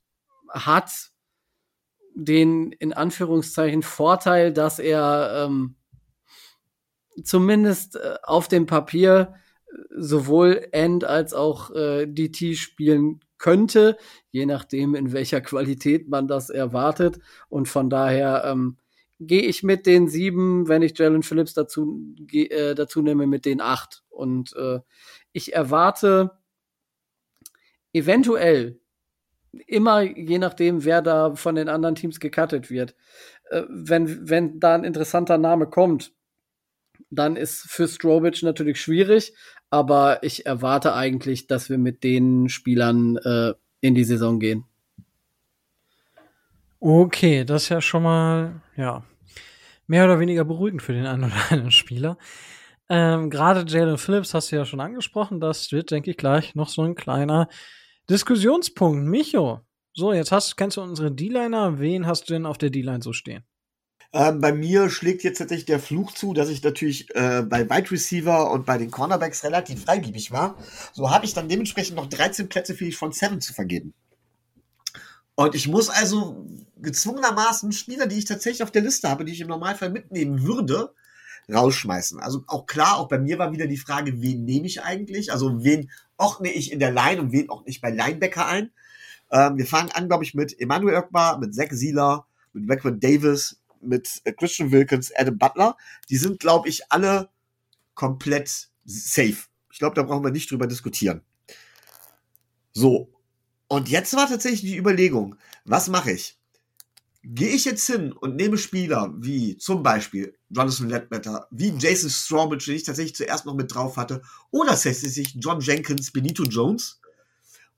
hat den in Anführungszeichen Vorteil, dass er ähm, zumindest äh, auf dem Papier äh, sowohl End als auch äh, DT spielen könnte, je nachdem, in welcher Qualität man das erwartet. Und von daher ähm, gehe ich mit den sieben, wenn ich Jalen Phillips dazu, äh, dazu nehme, mit den acht. Und äh, ich erwarte eventuell immer, je nachdem, wer da von den anderen Teams gecuttet wird, äh, wenn, wenn da ein interessanter Name kommt, dann ist für Strobridge natürlich schwierig, aber ich erwarte eigentlich, dass wir mit den Spielern äh, in die Saison gehen. Okay, das ist ja schon mal, ja, mehr oder weniger beruhigend für den einen oder anderen Spieler. Ähm, Gerade Jalen Phillips hast du ja schon angesprochen. Das wird, denke ich, gleich noch so ein kleiner Diskussionspunkt. Micho, So, jetzt hast, kennst du unsere D-Liner. Wen hast du denn auf der D-Line so stehen? Ähm, bei mir schlägt jetzt tatsächlich der Fluch zu, dass ich natürlich äh, bei Wide Receiver und bei den Cornerbacks relativ freigebig war. So habe ich dann dementsprechend noch 13 Plätze für die Front 7 zu vergeben. Und ich muss also gezwungenermaßen Spieler, die ich tatsächlich auf der Liste habe, die ich im Normalfall mitnehmen würde, rausschmeißen. Also auch klar, auch bei mir war wieder die Frage, wen nehme ich eigentlich? Also wen ordne ich in der Line und wen ordne ich bei Linebacker ein? Ähm, wir fangen an, glaube ich, mit Emmanuel Ockbar, mit Zach Sieler, mit Raquan Davis, mit äh, Christian Wilkins, Adam Butler. Die sind, glaube ich, alle komplett safe. Ich glaube, da brauchen wir nicht drüber diskutieren. So. Und jetzt war tatsächlich die Überlegung, was mache ich? Gehe ich jetzt hin und nehme Spieler wie zum Beispiel Jonathan Ledbetter, wie Jason Strawbridge, den ich tatsächlich zuerst noch mit drauf hatte, oder tatsächlich John Jenkins, Benito Jones?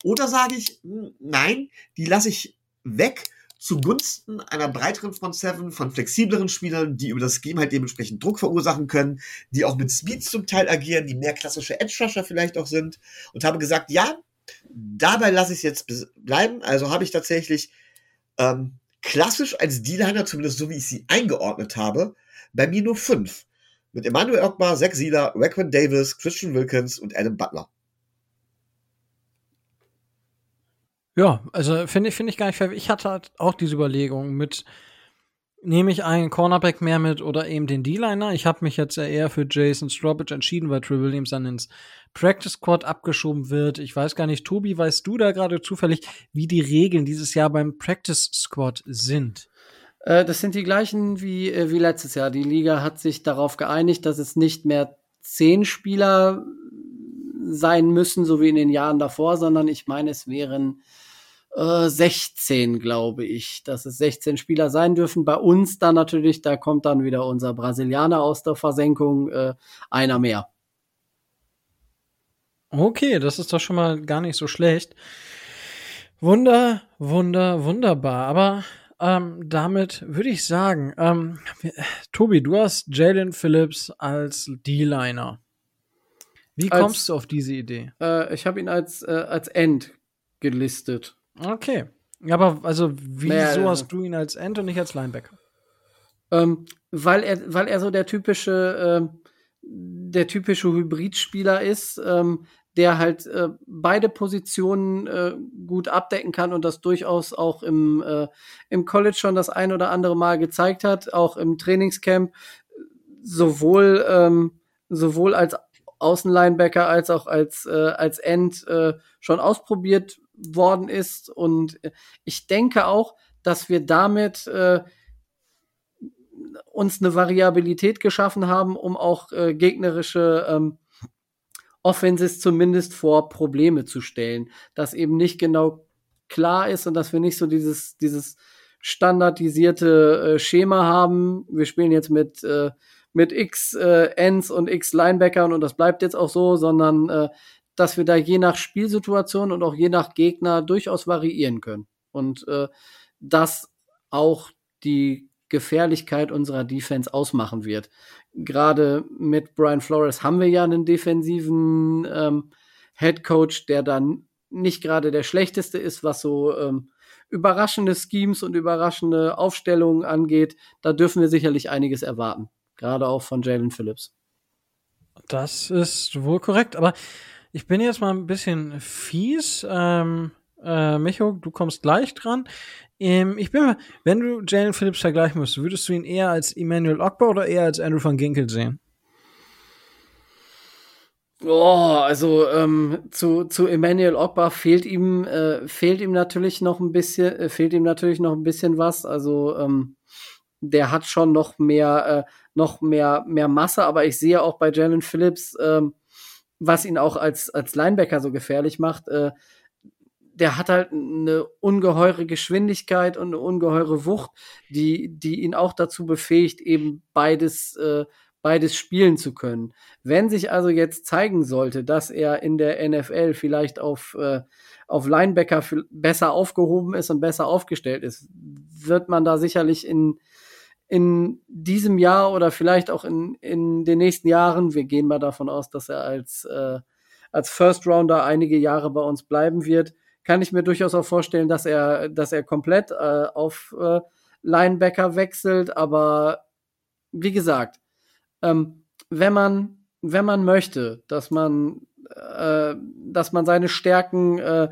Oder sage ich, hm, nein, die lasse ich weg zugunsten einer breiteren Front Seven von flexibleren Spielern, die über das Scheme halt dementsprechend Druck verursachen können, die auch mit Speed zum Teil agieren, die mehr klassische Edge Rusher vielleicht auch sind und habe gesagt, ja, dabei lasse ich es jetzt bleiben. Also habe ich tatsächlich ähm, klassisch als D-Liner, zumindest so wie ich sie eingeordnet habe, bei mir nur fünf. Mit Emmanuel Ogbar, Zach Sieler, Raquan Davis, Christian Wilkins und Adam Butler. Ja, also finde ich, finde ich gar nicht fair. Ich hatte halt auch diese Überlegung mit, nehme ich einen Cornerback mehr mit oder eben den D-Liner. Ich habe mich jetzt eher für Jason Strawbridge entschieden, weil Trey Williams dann ins Practice Squad abgeschoben wird. Ich weiß gar nicht, Tobi, weißt du da gerade zufällig, wie die Regeln dieses Jahr beim Practice Squad sind? Äh, das sind die gleichen wie, äh, wie letztes Jahr. Die Liga hat sich darauf geeinigt, dass es nicht mehr zehn Spieler sein müssen, so wie in den Jahren davor, sondern ich meine, es wären äh, 16, glaube ich, dass es 16 Spieler sein dürfen. Bei uns dann natürlich, da kommt dann wieder unser Brasilianer aus der Versenkung, äh, einer mehr. Okay, das ist doch schon mal gar nicht so schlecht. Wunder, wunder, wunderbar. Aber ähm, damit würde ich sagen, ähm, Tobi, du hast Jalen Phillips als D-Liner. Wie als, kommst du auf diese Idee? Äh, ich habe ihn als, äh, als End gelistet. Okay. Aber also, wieso naja, hast du ihn als End und nicht als Linebacker? Ähm, weil er, weil er so der typische, äh, der typische Hybridspieler ist, ähm, der halt äh, beide Positionen äh, gut abdecken kann und das durchaus auch im, äh, im College schon das ein oder andere Mal gezeigt hat, auch im Trainingscamp, sowohl, ähm, sowohl als Außenlinebacker als auch als, äh, als End äh, schon ausprobiert worden ist. Und äh, ich denke auch, dass wir damit äh, uns eine Variabilität geschaffen haben, um auch äh, gegnerische ähm, Offenses zumindest vor Probleme zu stellen. Dass eben nicht genau klar ist und dass wir nicht so dieses, dieses standardisierte äh, Schema haben. Wir spielen jetzt mit, äh, mit X äh, Ends und X Linebackern und das bleibt jetzt auch so, sondern äh, dass wir da je nach Spielsituation und auch je nach Gegner durchaus variieren können. Und äh, das auch die Gefährlichkeit unserer Defense ausmachen wird. Gerade mit Brian Flores haben wir ja einen defensiven ähm, Head Coach, der dann nicht gerade der schlechteste ist, was so ähm, überraschende Schemes und überraschende Aufstellungen angeht. Da dürfen wir sicherlich einiges erwarten. Gerade auch von Jalen Phillips. Das ist wohl korrekt, aber ich bin jetzt mal ein bisschen fies. Ähm, äh, Micho, du kommst gleich dran. Ähm, ich bin mal, wenn du Jalen Phillips vergleichen müsstest, würdest du ihn eher als Emmanuel Ogba oder eher als Andrew van Ginkel sehen? Oh, also ähm, zu, zu Emmanuel Ogba fehlt ihm äh, fehlt ihm natürlich noch ein bisschen äh, fehlt ihm natürlich noch ein bisschen was. Also ähm, der hat schon noch mehr äh, noch mehr mehr Masse, aber ich sehe auch bei Jalen Phillips ähm, was ihn auch als, als Linebacker so gefährlich macht, äh, der hat halt eine ungeheure Geschwindigkeit und eine ungeheure Wucht, die, die ihn auch dazu befähigt, eben beides, äh, beides spielen zu können. Wenn sich also jetzt zeigen sollte, dass er in der NFL vielleicht auf, äh, auf Linebacker besser aufgehoben ist und besser aufgestellt ist, wird man da sicherlich in, in diesem Jahr oder vielleicht auch in, in den nächsten Jahren, wir gehen mal davon aus, dass er als, äh, als First Rounder einige Jahre bei uns bleiben wird, kann ich mir durchaus auch vorstellen, dass er, dass er komplett äh, auf äh, Linebacker wechselt. Aber wie gesagt, ähm, wenn man, wenn man möchte, dass man, äh, dass man seine Stärken äh,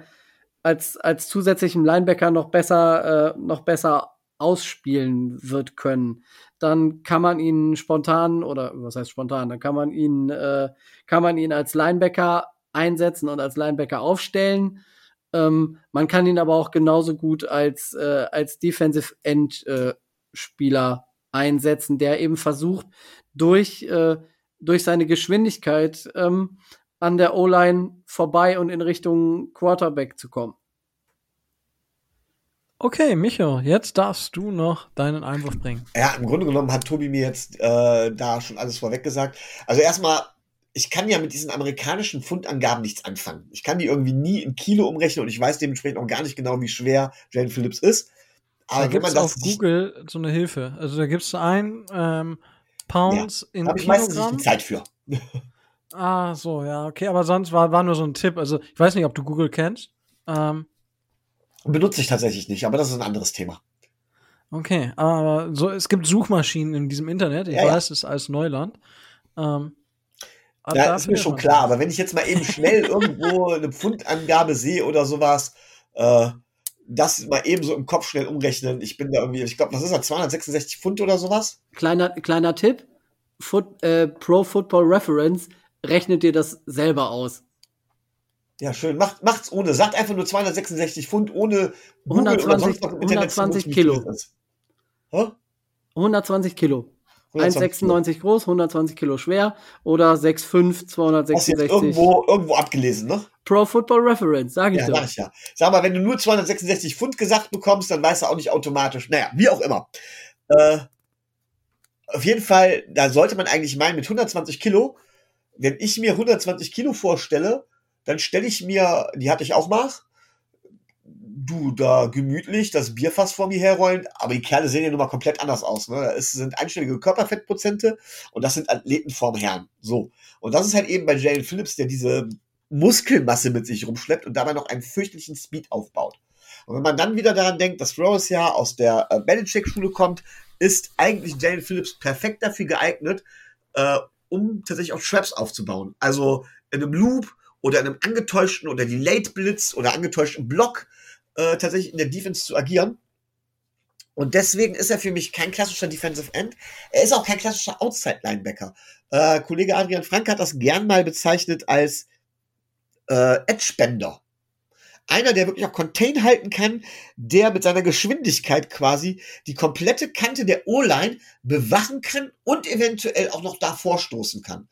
als, als zusätzlichen Linebacker noch besser, äh, noch besser ausspielen wird können, dann kann man ihn spontan oder was heißt spontan, dann kann man ihn, äh, kann man ihn als Linebacker einsetzen und als Linebacker aufstellen. Ähm, man kann ihn aber auch genauso gut als, äh, als Defensive End äh, Spieler einsetzen, der eben versucht, durch, äh, durch seine Geschwindigkeit ähm, an der O-Line vorbei und in Richtung Quarterback zu kommen. Okay, Micho, jetzt darfst du noch deinen Einwurf bringen. Ja, im Grunde genommen hat Tobi mir jetzt äh, da schon alles vorweg gesagt. Also erstmal, ich kann ja mit diesen amerikanischen Fundangaben nichts anfangen. Ich kann die irgendwie nie in Kilo umrechnen und ich weiß dementsprechend auch gar nicht genau, wie schwer Jane Phillips ist. Aber da gibt es auf Google so eine Hilfe. Also da gibt es ein ähm, Pounds ja, in Kilogramm. ich meistens nicht die Zeit für. ah, so, ja, okay. Aber sonst war, war nur so ein Tipp. Also ich weiß nicht, ob du Google kennst. Ähm, Benutze ich tatsächlich nicht, aber das ist ein anderes Thema. Okay, aber so, es gibt Suchmaschinen in diesem Internet. Ich ja, weiß, es ist alles Neuland. Ähm, ja, ist mir schon klar, aber wenn ich jetzt mal eben schnell irgendwo eine Pfundangabe sehe oder sowas, äh, das mal eben so im Kopf schnell umrechnen. Ich bin da irgendwie, ich glaube, was ist das, 266 Pfund oder sowas? Kleiner, kleiner Tipp: Foot, äh, Pro Football Reference rechnet dir das selber aus. Ja, schön. Macht, macht's ohne. Sagt einfach nur 266 Pfund ohne Google 120, 120 Kilo. 120 Kilo. 1,96 groß, 120 Kilo schwer oder 6,5, 266. Hast irgendwo, irgendwo abgelesen, ne? Pro Football Reference, sag ich ja, doch. Sag ich ja. Sag mal, wenn du nur 266 Pfund gesagt bekommst, dann weißt du auch nicht automatisch. Naja, wie auch immer. Äh, auf jeden Fall, da sollte man eigentlich meinen, mit 120 Kilo, wenn ich mir 120 Kilo vorstelle, dann stelle ich mir, die hatte ich auch mal, du da gemütlich das Bierfass vor mir herrollen, aber die Kerle sehen ja nun mal komplett anders aus. Ne? Es sind einstellige Körperfettprozente und das sind Athleten vorm Herrn. So. Und das ist halt eben bei Jalen Phillips, der diese Muskelmasse mit sich rumschleppt und dabei noch einen fürchterlichen Speed aufbaut. Und wenn man dann wieder daran denkt, dass Rose ja aus der äh, Belichick-Schule kommt, ist eigentlich Jalen Phillips perfekt dafür geeignet, äh, um tatsächlich auch Traps aufzubauen. Also in einem Loop oder in einem angetäuschten oder Delayed Blitz oder angetäuschten Block äh, tatsächlich in der Defense zu agieren. Und deswegen ist er für mich kein klassischer Defensive End. Er ist auch kein klassischer Outside Linebacker. Äh, Kollege Adrian Frank hat das gern mal bezeichnet als äh, Edge Bender. Einer, der wirklich auch Contain halten kann, der mit seiner Geschwindigkeit quasi die komplette Kante der O-Line bewachen kann und eventuell auch noch da vorstoßen kann.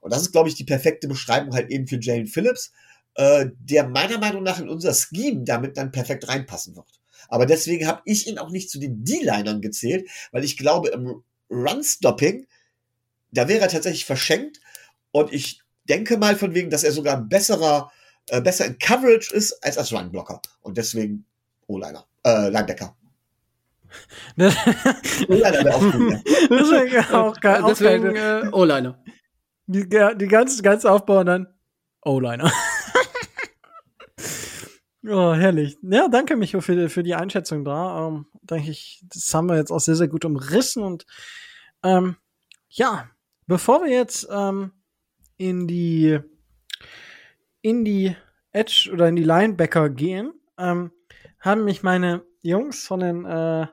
Und das ist, glaube ich, die perfekte Beschreibung halt eben für Jalen Phillips, äh, der meiner Meinung nach in unser Scheme damit dann perfekt reinpassen wird. Aber deswegen habe ich ihn auch nicht zu den D-Linern gezählt, weil ich glaube, im Run-Stopping, da wäre er tatsächlich verschenkt. Und ich denke mal von wegen, dass er sogar ein besserer, äh, besser in Coverage ist als als Run-Blocker. Und deswegen O-Liner, äh, Linebacker. O-Liner wäre auch cool. Ja. auch geil. Deswegen äh, O-Liner. Die, die ganze, ganze Aufbau und dann O-Liner. oh, herrlich. Ja, danke, Micho, für, für die Einschätzung da. Ähm, denke ich, das haben wir jetzt auch sehr, sehr gut umrissen. Und ähm, ja, bevor wir jetzt ähm, in die in die Edge oder in die Linebacker gehen, ähm, haben mich meine Jungs von den äh,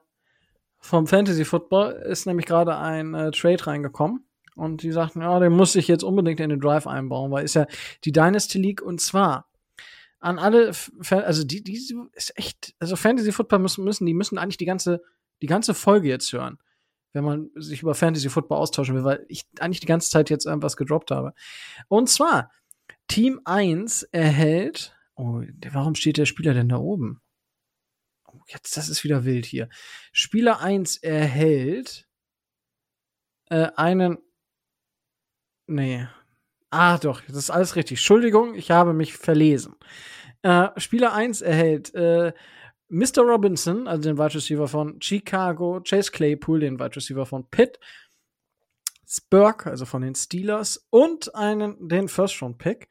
vom Fantasy Football ist nämlich gerade ein äh, Trade reingekommen und die sagten, ja, den muss ich jetzt unbedingt in den Drive einbauen, weil ist ja die Dynasty League und zwar an alle, also die, die ist echt, also Fantasy Football müssen, müssen, die müssen eigentlich die ganze, die ganze Folge jetzt hören, wenn man sich über Fantasy Football austauschen will, weil ich eigentlich die ganze Zeit jetzt irgendwas gedroppt habe. Und zwar, Team 1 erhält, oh, warum steht der Spieler denn da oben? Oh, jetzt, das ist wieder wild hier. Spieler 1 erhält äh, einen Nee. Ah, doch, das ist alles richtig. Entschuldigung, ich habe mich verlesen. Äh, Spieler 1 erhält äh, Mr. Robinson, also den Wide Receiver von Chicago, Chase Claypool, den Wide Receiver von Pitt, Spurk, also von den Steelers, und einen, den First-Round-Pick.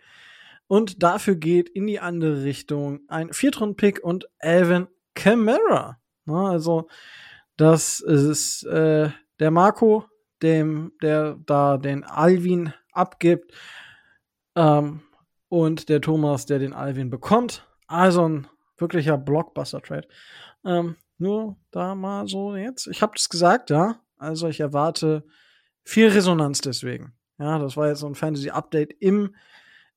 Und dafür geht in die andere Richtung ein Viertrunden-Pick und Alvin Kamara. Na, also, das ist äh, der Marco, dem, der da den Alvin abgibt. Ähm, und der Thomas, der den Alvin bekommt. Also ein wirklicher Blockbuster-Trade. Ähm, nur da mal so jetzt. Ich habe das gesagt, ja. Also ich erwarte viel Resonanz deswegen. Ja, das war jetzt so ein Fantasy-Update im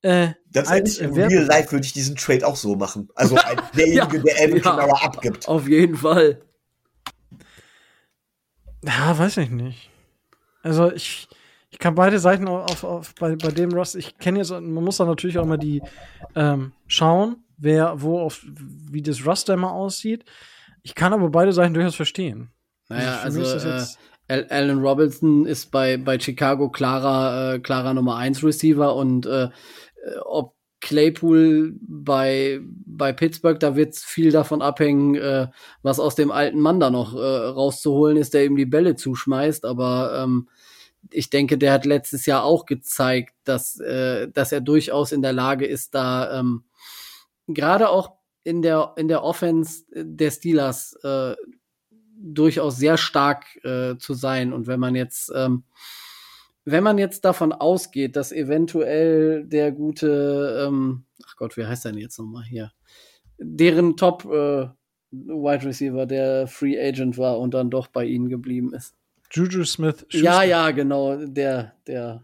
äh, Ganz ehrlich, im Real Life würde ich diesen Trade auch so machen. Also derjenige, ja, der Alvin ja, abgibt. Auf jeden Fall. Ja, weiß ich nicht. Also ich, ich kann beide Seiten auf, auf bei, bei dem Ross, ich kenne jetzt, man muss da natürlich auch mal die ähm, schauen, wer, wo auf, wie das Roster immer aussieht. Ich kann aber beide Seiten durchaus verstehen. Naja, also, also äh, Alan Robinson ist bei, bei Chicago klarer, äh, klarer Nummer 1 Receiver und äh, ob Claypool bei, bei Pittsburgh, da wird viel davon abhängen, äh, was aus dem alten Mann da noch äh, rauszuholen ist, der ihm die Bälle zuschmeißt. Aber ähm, ich denke, der hat letztes Jahr auch gezeigt, dass, äh, dass er durchaus in der Lage ist, da ähm, gerade auch in der, in der Offense der Steelers äh, durchaus sehr stark äh, zu sein. Und wenn man jetzt, ähm, wenn man jetzt davon ausgeht, dass eventuell der gute, ähm, ach Gott, wie heißt der denn jetzt nochmal hier? Deren Top äh, Wide Receiver, der Free Agent war und dann doch bei ihnen geblieben ist. Juju Smith. Schuster. Ja, ja, genau, der, der,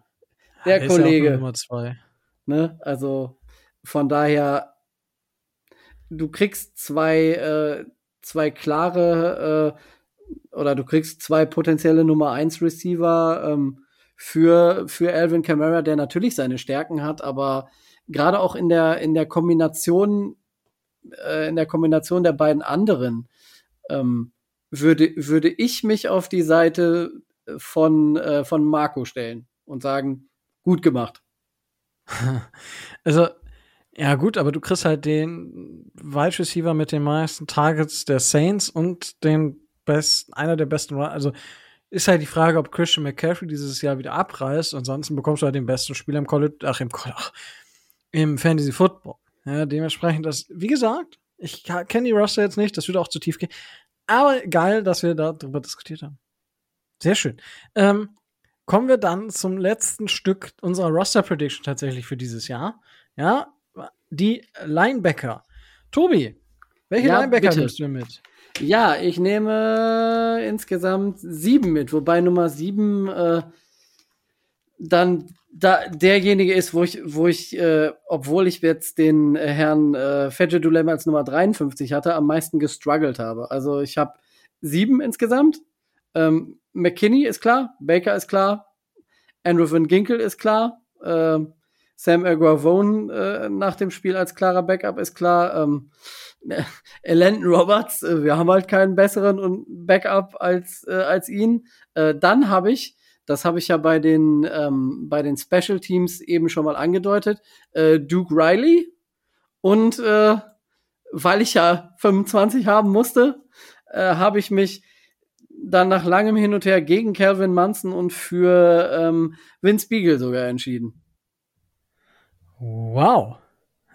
der ja, Kollege. Ja Nummer zwei. Ne? Also von daher, du kriegst zwei, äh, zwei klare äh, oder du kriegst zwei potenzielle Nummer 1 Receiver ähm, für, für Alvin Kamara, der natürlich seine Stärken hat, aber gerade auch in der, in der Kombination, äh, in der Kombination der beiden anderen, ähm, würde, würde ich mich auf die Seite von, äh, von Marco stellen und sagen, gut gemacht. Also, ja, gut, aber du kriegst halt den Wide Receiver mit den meisten Targets der Saints und den besten, einer der besten, also ist halt die Frage, ob Christian McCaffrey dieses Jahr wieder abreißt. Ansonsten bekommst du halt den besten Spieler im College, ach, im, ach, im Fantasy Football. Ja, dementsprechend, das, wie gesagt, ich kenne die Roster jetzt nicht, das würde auch zu tief gehen. Aber geil, dass wir darüber diskutiert haben. Sehr schön. Ähm, kommen wir dann zum letzten Stück unserer Roster Prediction tatsächlich für dieses Jahr. Ja, die Linebacker. Tobi, welche ja, Linebacker bitte. nimmst du mit? Ja, ich nehme insgesamt sieben mit, wobei Nummer sieben äh, dann da derjenige ist, wo ich, wo ich, äh, obwohl ich jetzt den äh, Herrn äh, Fedje als Nummer 53 hatte, am meisten gestruggelt habe. Also ich habe sieben insgesamt. Ähm, McKinney ist klar, Baker ist klar, Andrew Van Ginkel ist klar, äh, Sam Aguavone äh, nach dem Spiel als klarer Backup ist klar. Ähm, Landon Roberts, äh, wir haben halt keinen besseren Backup als, äh, als ihn. Äh, dann habe ich das habe ich ja bei den, ähm, bei den Special Teams eben schon mal angedeutet. Äh, Duke Riley. Und äh, weil ich ja 25 haben musste, äh, habe ich mich dann nach langem Hin und Her gegen Calvin Munson und für ähm, Vince Beagle sogar entschieden. Wow.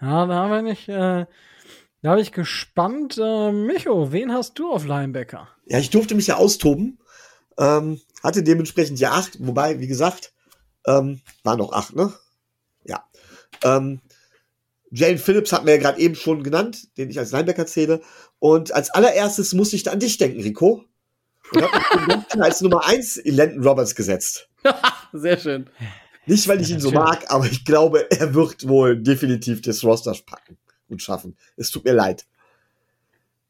Ja, da bin ich, äh, da habe ich gespannt. Äh, Micho, wen hast du auf Linebacker? Ja, ich durfte mich ja austoben. Ähm, hatte dementsprechend ja acht, wobei, wie gesagt, ähm, waren noch acht, ne? Ja. Ähm, Jane Phillips hat mir ja gerade eben schon genannt, den ich als Linebacker zähle. Und als allererstes musste ich da an dich denken, Rico. Und habe als Nummer eins in Landon Roberts gesetzt. Sehr schön. Nicht, weil ich ihn so mag, aber ich glaube, er wird wohl definitiv das Roster packen und schaffen. Es tut mir leid.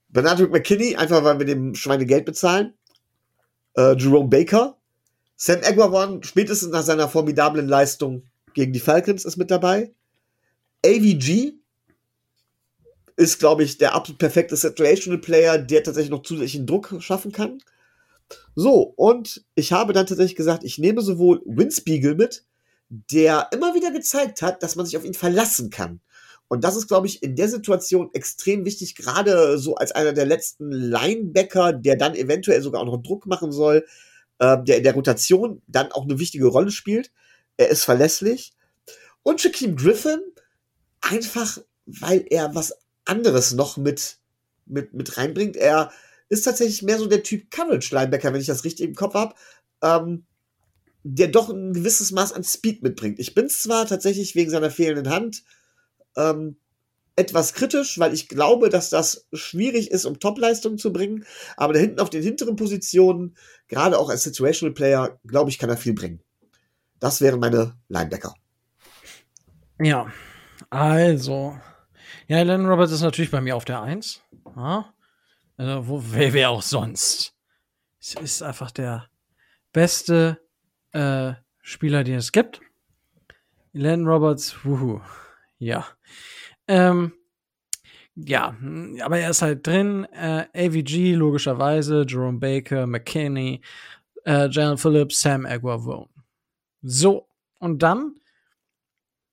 Bernard McKinney, einfach weil wir dem Schweine Geld bezahlen äh, Jerome Baker. Sam Aguawan, spätestens nach seiner formidablen Leistung gegen die Falcons, ist mit dabei. AVG ist, glaube ich, der absolut perfekte Situational Player, der tatsächlich noch zusätzlichen Druck schaffen kann. So, und ich habe dann tatsächlich gesagt, ich nehme sowohl Winspiegel mit, der immer wieder gezeigt hat, dass man sich auf ihn verlassen kann. Und das ist, glaube ich, in der Situation extrem wichtig, gerade so als einer der letzten Linebacker, der dann eventuell sogar auch noch Druck machen soll, äh, der in der Rotation dann auch eine wichtige Rolle spielt. Er ist verlässlich. Und Shaquem Griffin einfach, weil er was anderes noch mit, mit, mit reinbringt. Er ist tatsächlich mehr so der Typ Coverage-Linebacker, wenn ich das richtig im Kopf habe. Ähm, der doch ein gewisses Maß an Speed mitbringt. Ich bin zwar tatsächlich wegen seiner fehlenden Hand ähm, etwas kritisch, weil ich glaube, dass das schwierig ist, um Topleistungen zu bringen. Aber da hinten auf den hinteren Positionen, gerade auch als Situational Player, glaube ich, kann er viel bringen. Das wären meine Linebacker. Ja, also. Ja, Lennon Roberts ist natürlich bei mir auf der Eins. Ja? Also, wo, wer, wer auch sonst? Es ist einfach der beste äh, Spieler, den es gibt. Lennon Roberts, wuhu. Ja. Ähm, ja, aber er ist halt drin. Äh, AVG, logischerweise, Jerome Baker, McKinney, äh, Jalen Phillips, Sam Aguavone. So, und dann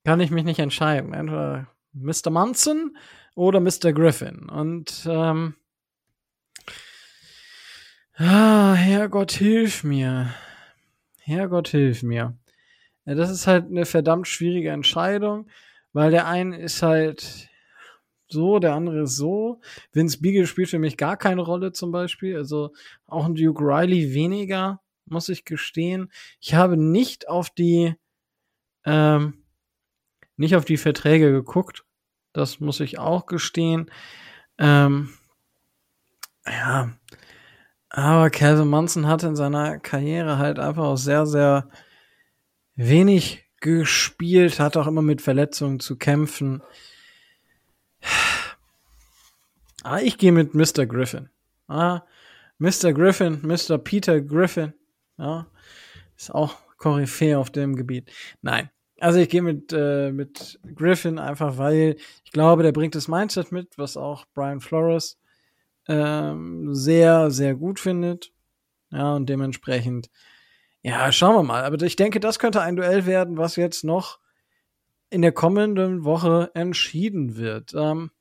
kann ich mich nicht entscheiden. Entweder Mr. Munson oder Mr. Griffin. Und ähm, ah, Herrgott, hilf mir. Herrgott, hilf mir. Ja, das ist halt eine verdammt schwierige Entscheidung. Weil der eine ist halt so, der andere ist so. Vince Beagle spielt für mich gar keine Rolle zum Beispiel. Also auch ein Duke Riley weniger, muss ich gestehen. Ich habe nicht auf die, ähm, nicht auf die Verträge geguckt. Das muss ich auch gestehen. Ähm, ja, aber Calvin Munson hat in seiner Karriere halt einfach auch sehr, sehr wenig gespielt, hat auch immer mit Verletzungen zu kämpfen. Ah, ich gehe mit Mr. Griffin. Ah, Mr. Griffin, Mr. Peter Griffin. Ja, ist auch Koryphäe auf dem Gebiet. Nein. Also ich gehe mit, äh, mit Griffin einfach, weil ich glaube, der bringt das Mindset mit, was auch Brian Flores ähm, sehr, sehr gut findet. Ja, und dementsprechend ja, schauen wir mal. Aber ich denke, das könnte ein Duell werden, was jetzt noch in der kommenden Woche entschieden wird. Ähm,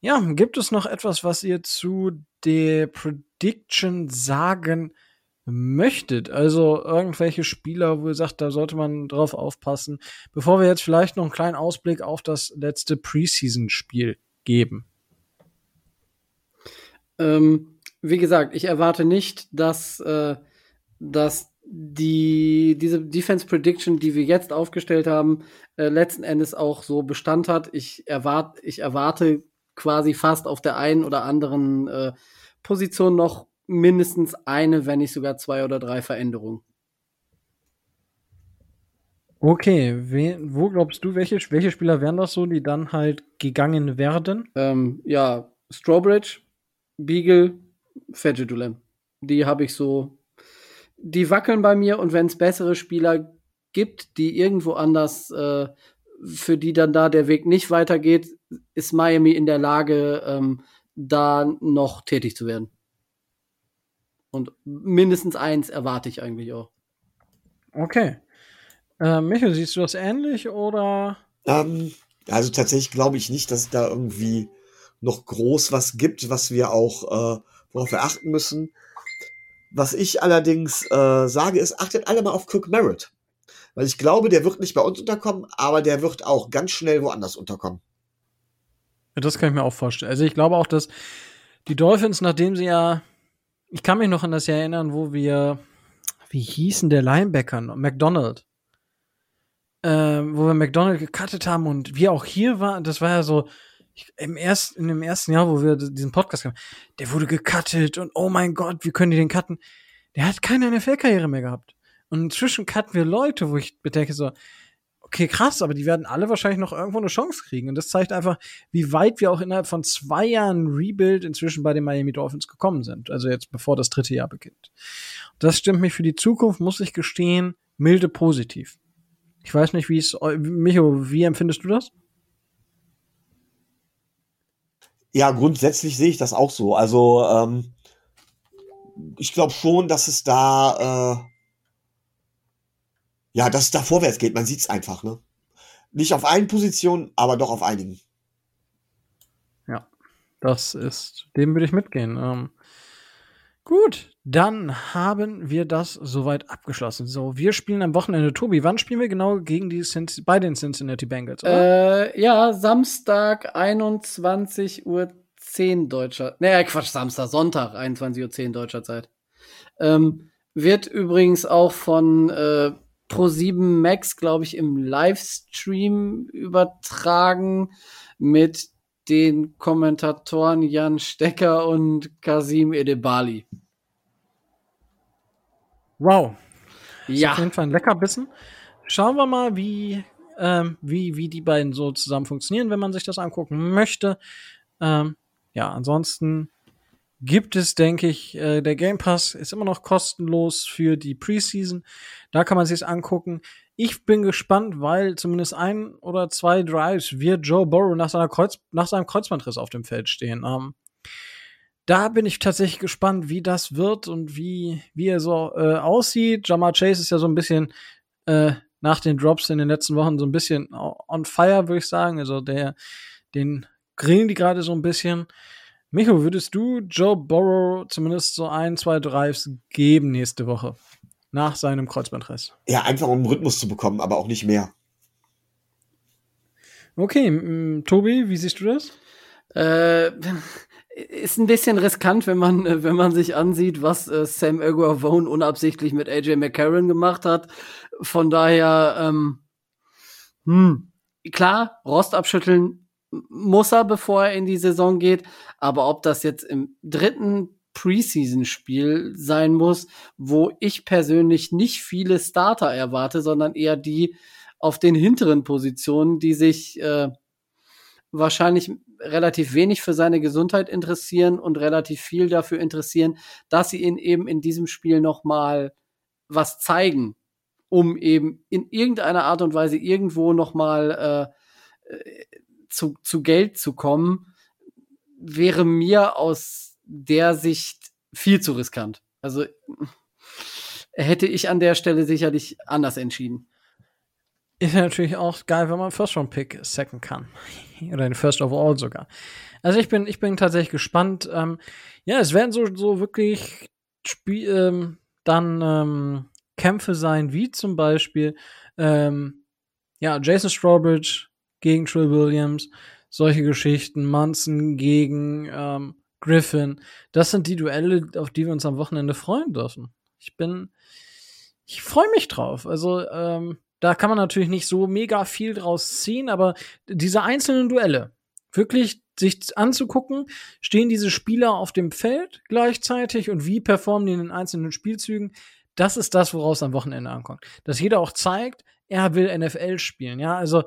ja, gibt es noch etwas, was ihr zu der Prediction sagen möchtet? Also irgendwelche Spieler, wo ihr sagt, da sollte man drauf aufpassen, bevor wir jetzt vielleicht noch einen kleinen Ausblick auf das letzte Preseason-Spiel geben. Ähm, wie gesagt, ich erwarte nicht, dass äh, dass die, diese Defense Prediction, die wir jetzt aufgestellt haben, äh, letzten Endes auch so Bestand hat. Ich, erwart, ich erwarte quasi fast auf der einen oder anderen äh, Position noch mindestens eine, wenn nicht sogar zwei oder drei Veränderungen. Okay, we, wo glaubst du, welche, welche Spieler wären das so, die dann halt gegangen werden? Ähm, ja, Strawbridge, Beagle, Fedgedulam. Die habe ich so die wackeln bei mir und wenn es bessere Spieler gibt, die irgendwo anders, äh, für die dann da der Weg nicht weitergeht, ist Miami in der Lage, ähm, da noch tätig zu werden. Und mindestens eins erwarte ich eigentlich auch. Okay. Äh, Michael, siehst du das ähnlich oder? Ähm, also tatsächlich glaube ich nicht, dass es da irgendwie noch groß was gibt, was wir auch, äh, worauf wir achten müssen. Was ich allerdings äh, sage, ist, achtet alle mal auf Cook Merritt. Weil ich glaube, der wird nicht bei uns unterkommen, aber der wird auch ganz schnell woanders unterkommen. Ja, das kann ich mir auch vorstellen. Also ich glaube auch, dass die Dolphins, nachdem sie ja, ich kann mich noch an das Jahr erinnern, wo wir, wie hießen der Linebacker? McDonald. Ähm, wo wir McDonald gecuttet haben und wir auch hier waren, das war ja so, im ersten, in dem ersten Jahr, wo wir diesen Podcast haben, der wurde gecuttet und oh mein Gott, wie können die den cutten? Der hat keine NFL-Karriere mehr gehabt. Und inzwischen cutten wir Leute, wo ich bedenke so, okay, krass, aber die werden alle wahrscheinlich noch irgendwo eine Chance kriegen. Und das zeigt einfach, wie weit wir auch innerhalb von zwei Jahren Rebuild inzwischen bei den Miami Dolphins gekommen sind. Also jetzt bevor das dritte Jahr beginnt. Das stimmt mich für die Zukunft, muss ich gestehen, milde positiv. Ich weiß nicht, wie es, Micho, wie empfindest du das? Ja, grundsätzlich sehe ich das auch so. Also ähm, ich glaube schon, dass es da äh, ja, dass es da vorwärts geht. Man sieht es einfach, ne? Nicht auf allen Positionen, aber doch auf einigen. Ja, das ist, dem würde ich mitgehen. Ähm, Gut, dann haben wir das soweit abgeschlossen. So, wir spielen am Wochenende. Tobi, wann spielen wir genau gegen die Cin bei den Cincinnati Bengals? Äh, ja, Samstag 21 Uhr 10 deutscher. Naja, Quatsch, Samstag, Sonntag 21 Uhr deutscher Zeit. Ähm, wird übrigens auch von äh, Pro7 Max, glaube ich, im Livestream übertragen mit den Kommentatoren Jan Stecker und Kasim Edebali. Wow. Ja. auf jeden Fall ein Leckerbissen. Schauen wir mal, wie, ähm, wie, wie die beiden so zusammen funktionieren, wenn man sich das angucken möchte. Ähm, ja, ansonsten gibt es, denke ich, äh, der Game Pass ist immer noch kostenlos für die Preseason. Da kann man sich angucken. Ich bin gespannt, weil zumindest ein oder zwei Drives wird Joe Burrow nach, seiner Kreuz nach seinem Kreuzbandriss auf dem Feld stehen. Ähm, da bin ich tatsächlich gespannt, wie das wird und wie, wie er so äh, aussieht. Jamar Chase ist ja so ein bisschen äh, nach den Drops in den letzten Wochen so ein bisschen on fire, würde ich sagen. Also der, den grillen die gerade so ein bisschen. Micho, würdest du Joe Burrow zumindest so ein, zwei Drives geben nächste Woche? Nach seinem Kreuzbandriss. Ja, einfach um Rhythmus zu bekommen, aber auch nicht mehr. Okay, Tobi, wie siehst du das? Äh, ist ein bisschen riskant, wenn man, wenn man sich ansieht, was äh, Sam Aguavone unabsichtlich mit AJ McCarron gemacht hat. Von daher, ähm, hm, klar, Rost abschütteln muss er, bevor er in die Saison geht. Aber ob das jetzt im dritten Preseason-Spiel sein muss, wo ich persönlich nicht viele Starter erwarte, sondern eher die auf den hinteren Positionen, die sich äh, wahrscheinlich relativ wenig für seine Gesundheit interessieren und relativ viel dafür interessieren, dass sie ihn eben in diesem Spiel noch mal was zeigen, um eben in irgendeiner Art und Weise irgendwo noch mal äh, äh zu, zu Geld zu kommen, wäre mir aus der Sicht viel zu riskant. Also hätte ich an der Stelle sicherlich anders entschieden. Ist natürlich auch geil, wenn man First Round Pick sacken kann. Oder den First Overall sogar. Also ich bin, ich bin tatsächlich gespannt. Ähm, ja, es werden so, so wirklich Spiel, ähm, dann ähm, Kämpfe sein, wie zum Beispiel ähm, ja, Jason Strawbridge gegen Trill Williams, solche Geschichten, Munson gegen ähm, Griffin. Das sind die Duelle, auf die wir uns am Wochenende freuen dürfen. Ich bin, ich freue mich drauf. Also, ähm, da kann man natürlich nicht so mega viel draus ziehen, aber diese einzelnen Duelle, wirklich sich anzugucken, stehen diese Spieler auf dem Feld gleichzeitig und wie performen die in den einzelnen Spielzügen, das ist das, woraus am Wochenende ankommt. Dass jeder auch zeigt, er will NFL spielen, ja, also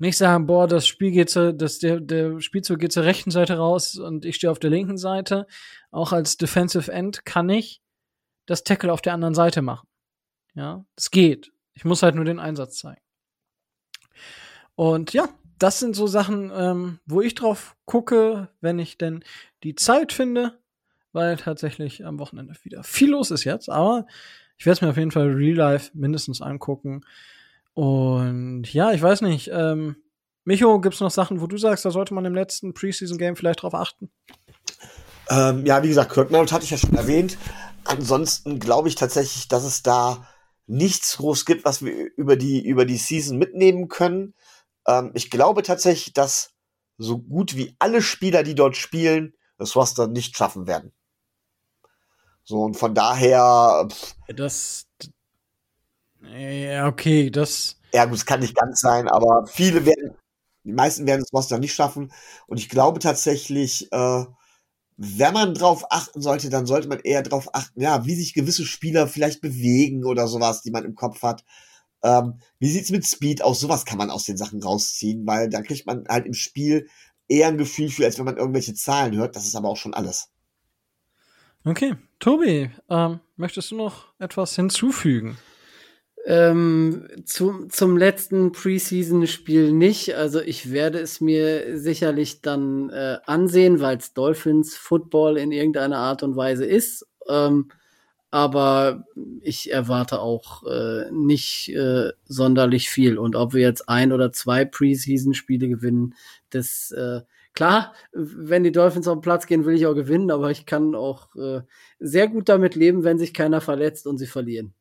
nicht sagen, boah, das Spiel geht zu, das, der, der Spielzug geht zur rechten Seite raus und ich stehe auf der linken Seite. Auch als Defensive End kann ich das Tackle auf der anderen Seite machen. Ja, es geht. Ich muss halt nur den Einsatz zeigen. Und ja, das sind so Sachen, ähm, wo ich drauf gucke, wenn ich denn die Zeit finde, weil tatsächlich am Wochenende wieder viel los ist jetzt. Aber ich werde es mir auf jeden Fall Real Life mindestens angucken. Und ja, ich weiß nicht, ähm, Micho, gibt es noch Sachen, wo du sagst, da sollte man im letzten Preseason-Game vielleicht drauf achten? Ähm, ja, wie gesagt, Kirk Merritt hatte ich ja schon erwähnt. Ansonsten glaube ich tatsächlich, dass es da nichts groß gibt, was wir über die, über die Season mitnehmen können. Ähm, ich glaube tatsächlich, dass so gut wie alle Spieler, die dort spielen, das Roster nicht schaffen werden. So, und von daher. Pff, das, ja, okay, das. Ja, gut, es kann nicht ganz sein, aber viele werden, die meisten werden es Roster nicht schaffen. Und ich glaube tatsächlich, äh, wenn man drauf achten sollte, dann sollte man eher drauf achten, ja, wie sich gewisse Spieler vielleicht bewegen oder sowas, die man im Kopf hat. Ähm, wie sieht's mit Speed aus? Sowas kann man aus den Sachen rausziehen, weil da kriegt man halt im Spiel eher ein Gefühl für, als wenn man irgendwelche Zahlen hört. Das ist aber auch schon alles. Okay, Tobi, ähm, möchtest du noch etwas hinzufügen? Ähm, zu, zum letzten Preseason-Spiel nicht. Also ich werde es mir sicherlich dann äh, ansehen, weil es Dolphins Football in irgendeiner Art und Weise ist. Ähm, aber ich erwarte auch äh, nicht äh, sonderlich viel. Und ob wir jetzt ein oder zwei Preseason-Spiele gewinnen, das äh, klar, wenn die Dolphins auf den Platz gehen, will ich auch gewinnen, aber ich kann auch äh, sehr gut damit leben, wenn sich keiner verletzt und sie verlieren.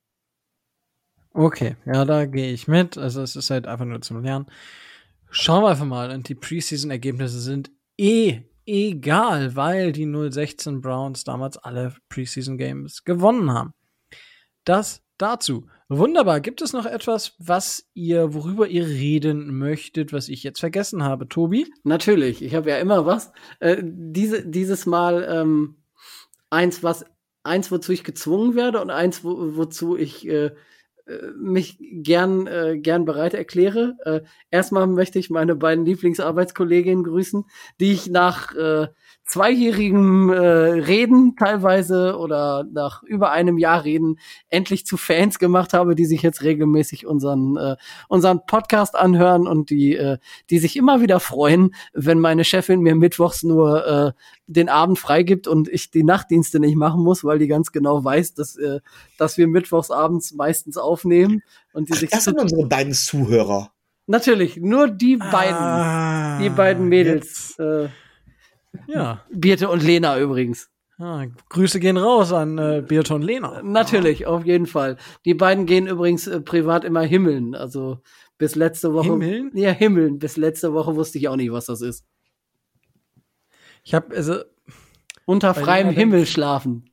Okay, ja, da gehe ich mit. Also es ist halt einfach nur zum Lernen. Schauen wir einfach mal. Und die Preseason-Ergebnisse sind eh egal, weil die 016 Browns damals alle Preseason-Games gewonnen haben. Das dazu. Wunderbar. Gibt es noch etwas, was ihr, worüber ihr reden möchtet, was ich jetzt vergessen habe, Tobi? Natürlich. Ich habe ja immer was. Äh, diese, dieses Mal ähm, eins, was eins, wozu ich gezwungen werde und eins, wo, wozu ich äh, mich gern, äh, gern bereit erkläre. Äh, erstmal möchte ich meine beiden Lieblingsarbeitskolleginnen grüßen, die ich nach äh, zweijährigem äh, Reden teilweise oder nach über einem Jahr Reden endlich zu Fans gemacht habe, die sich jetzt regelmäßig unseren äh, unseren Podcast anhören und die äh, die sich immer wieder freuen, wenn meine Chefin mir mittwochs nur äh, den Abend freigibt und ich die Nachtdienste nicht machen muss, weil die ganz genau weiß, dass äh, dass wir mittwochs abends meistens aufnehmen und die sich das sind unsere beiden Zuhörer. Natürlich, nur die beiden, ah, die beiden Mädels. Äh, ja. Birte und Lena übrigens. Ah, Grüße gehen raus an äh, Birte und Lena. Natürlich, auf jeden Fall. Die beiden gehen übrigens äh, privat immer himmeln. Also bis letzte Woche. Himmeln? Ja, himmeln. Bis letzte Woche wusste ich auch nicht, was das ist. Ich habe also unter freiem Himmel schlafen.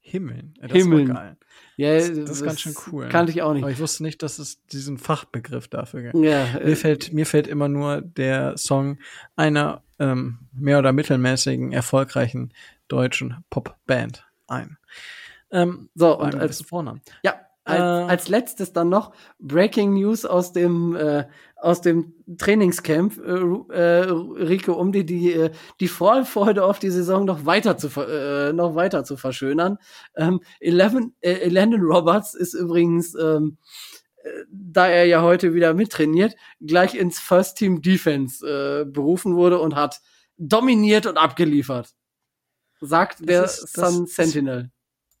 Himmeln. Ja, das Himmeln. geil. Ja, das, das ist ganz schön cool. Kannte ich auch nicht. Aber ich wusste nicht, dass es diesen Fachbegriff dafür gibt. Ja, mir, äh, fällt, mir fällt immer nur der Song einer ähm, mehr oder mittelmäßigen, erfolgreichen deutschen Popband ein. Ähm, so, und als Vornamen. Ja, als, äh, als letztes dann noch Breaking News aus dem äh, aus dem Trainingscamp, äh, äh, Rico, um dir die äh, die Vorfreude auf die Saison noch weiter zu äh, noch weiter zu verschönern. Ähm, Eleven, äh, Landon Roberts ist übrigens ähm, äh, da er ja heute wieder mittrainiert, gleich ins First Team Defense äh, berufen wurde und hat dominiert und abgeliefert. Sagt das der ist, Sun Sentinel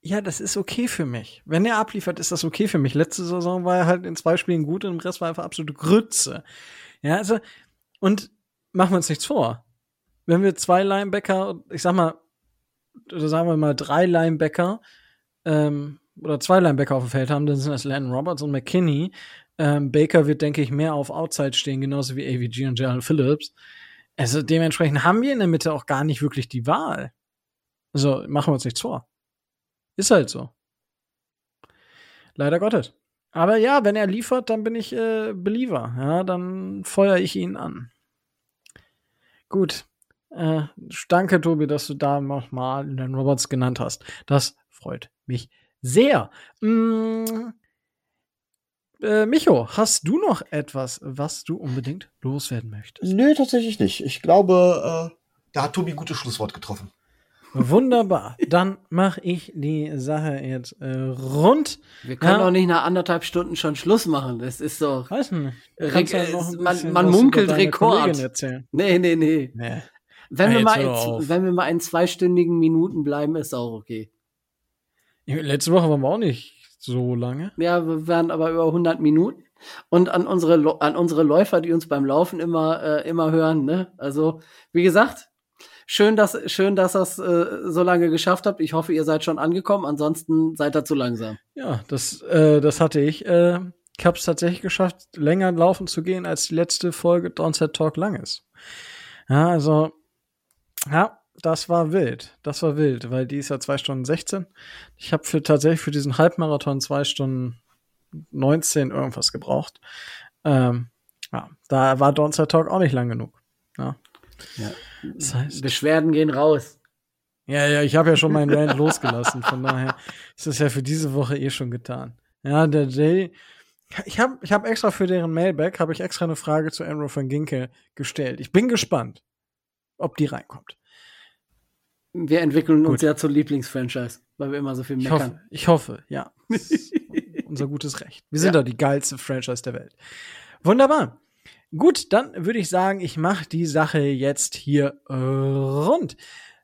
ja, das ist okay für mich. Wenn er abliefert, ist das okay für mich. Letzte Saison war er halt in zwei Spielen gut und im Rest war einfach absolute Grütze. Ja, also, und machen wir uns nichts vor. Wenn wir zwei Linebacker, ich sag mal, oder sagen wir mal drei Linebacker, ähm, oder zwei Linebacker auf dem Feld haben, dann sind das Landon Roberts und McKinney. Ähm, Baker wird, denke ich, mehr auf Outside stehen, genauso wie AVG und Gerald Phillips. Also dementsprechend haben wir in der Mitte auch gar nicht wirklich die Wahl. Also machen wir uns nichts vor. Ist halt so. Leider Gottes. Aber ja, wenn er liefert, dann bin ich äh, Believer. Ja, dann feuere ich ihn an. Gut. Äh, danke, Tobi, dass du da nochmal den Robots genannt hast. Das freut mich sehr. Mm, äh, Micho, hast du noch etwas, was du unbedingt loswerden möchtest? Nö, tatsächlich nicht. Ich glaube, äh, da hat Tobi ein gutes Schlusswort getroffen. Wunderbar. Dann mache ich die Sache jetzt äh, rund. Wir können ja. auch nicht nach anderthalb Stunden schon Schluss machen. Das ist doch. Weiß nicht. Ja man, man munkelt Rekord. Nee, nee, nee. nee. Wenn, wir mal in, wenn wir mal in zweistündigen Minuten bleiben, ist auch okay. Letzte Woche waren wir auch nicht so lange. Ja, wir waren aber über 100 Minuten. Und an unsere, an unsere Läufer, die uns beim Laufen immer, äh, immer hören, ne? Also, wie gesagt, Schön, dass, schön, dass ihr es äh, so lange geschafft habt. Ich hoffe, ihr seid schon angekommen. Ansonsten seid ihr zu langsam. Ja, das, äh, das hatte ich. Äh, ich habe es tatsächlich geschafft, länger laufen zu gehen, als die letzte Folge Downset Talk lang ist. Ja, also, ja, das war wild. Das war wild, weil die ist ja zwei Stunden 16. Ich habe für tatsächlich für diesen Halbmarathon zwei Stunden 19 irgendwas gebraucht. Ähm, ja, da war Downset Talk auch nicht lang genug. Ja. ja. Das heißt, Beschwerden gehen raus. Ja, ja, ich habe ja schon meinen Rant losgelassen, von daher ist das ja für diese Woche eh schon getan. Ja, der Jay, ich habe ich hab extra für deren Mailback, habe ich extra eine Frage zu Enro van Ginkel gestellt. Ich bin gespannt, ob die reinkommt. Wir entwickeln Gut. uns ja zur Lieblingsfranchise, weil wir immer so viel meckern. Ich hoffe, ich hoffe ja. unser gutes Recht. Wir sind ja. doch die geilste Franchise der Welt. Wunderbar. Gut, dann würde ich sagen, ich mache die Sache jetzt hier äh, rund.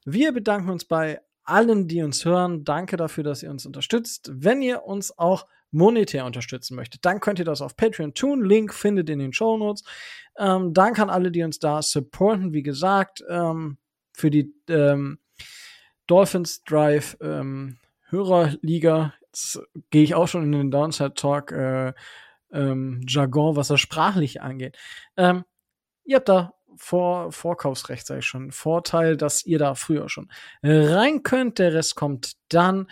Wir bedanken uns bei allen, die uns hören. Danke dafür, dass ihr uns unterstützt. Wenn ihr uns auch monetär unterstützen möchtet, dann könnt ihr das auf Patreon tun. Link findet in den Show Notes. Ähm, danke an alle, die uns da supporten. Wie gesagt, ähm, für die ähm, Dolphins Drive ähm, Hörerliga gehe ich auch schon in den Downside Talk äh, ähm, Jargon, was das sprachlich angeht. Ähm, ihr habt da vor Vorkaufsrecht, sage ich schon, Vorteil, dass ihr da früher schon rein könnt. Der Rest kommt dann.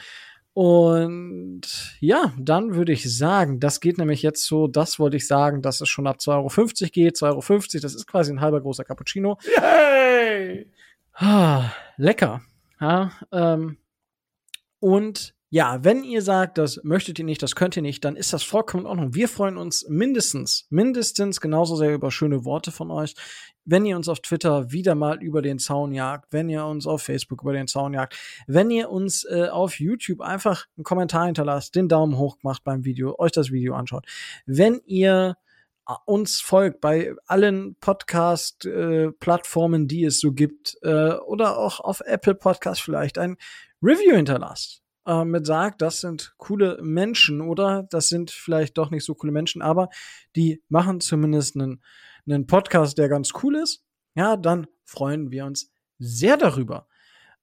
Und ja, dann würde ich sagen, das geht nämlich jetzt so, das wollte ich sagen, dass es schon ab 2,50 Euro geht. 2,50 Euro, das ist quasi ein halber großer Cappuccino. Yay! Ah, lecker. Ja, ähm, und ja, wenn ihr sagt, das möchtet ihr nicht, das könnt ihr nicht, dann ist das vollkommen in Ordnung. Wir freuen uns mindestens, mindestens genauso sehr über schöne Worte von euch. Wenn ihr uns auf Twitter wieder mal über den Zaun jagt, wenn ihr uns auf Facebook über den Zaun jagt, wenn ihr uns äh, auf YouTube einfach einen Kommentar hinterlasst, den Daumen hoch macht beim Video, euch das Video anschaut. Wenn ihr uns folgt bei allen Podcast-Plattformen, äh, die es so gibt, äh, oder auch auf Apple Podcast vielleicht ein Review hinterlasst äh, mit sagt, das sind coole Menschen oder das sind vielleicht doch nicht so coole Menschen, aber die machen zumindest einen, einen Podcast, der ganz cool ist, ja, dann freuen wir uns sehr darüber.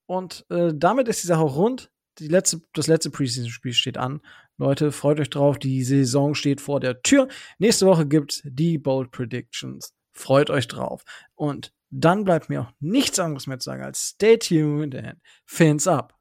Und äh, damit ist die Sache rund. Die letzte, das letzte Preseason-Spiel steht an. Leute, freut euch drauf. Die Saison steht vor der Tür. Nächste Woche gibt's die Bold Predictions. Freut euch drauf. Und dann bleibt mir auch nichts anderes mehr zu sagen als stay tuned and fins up.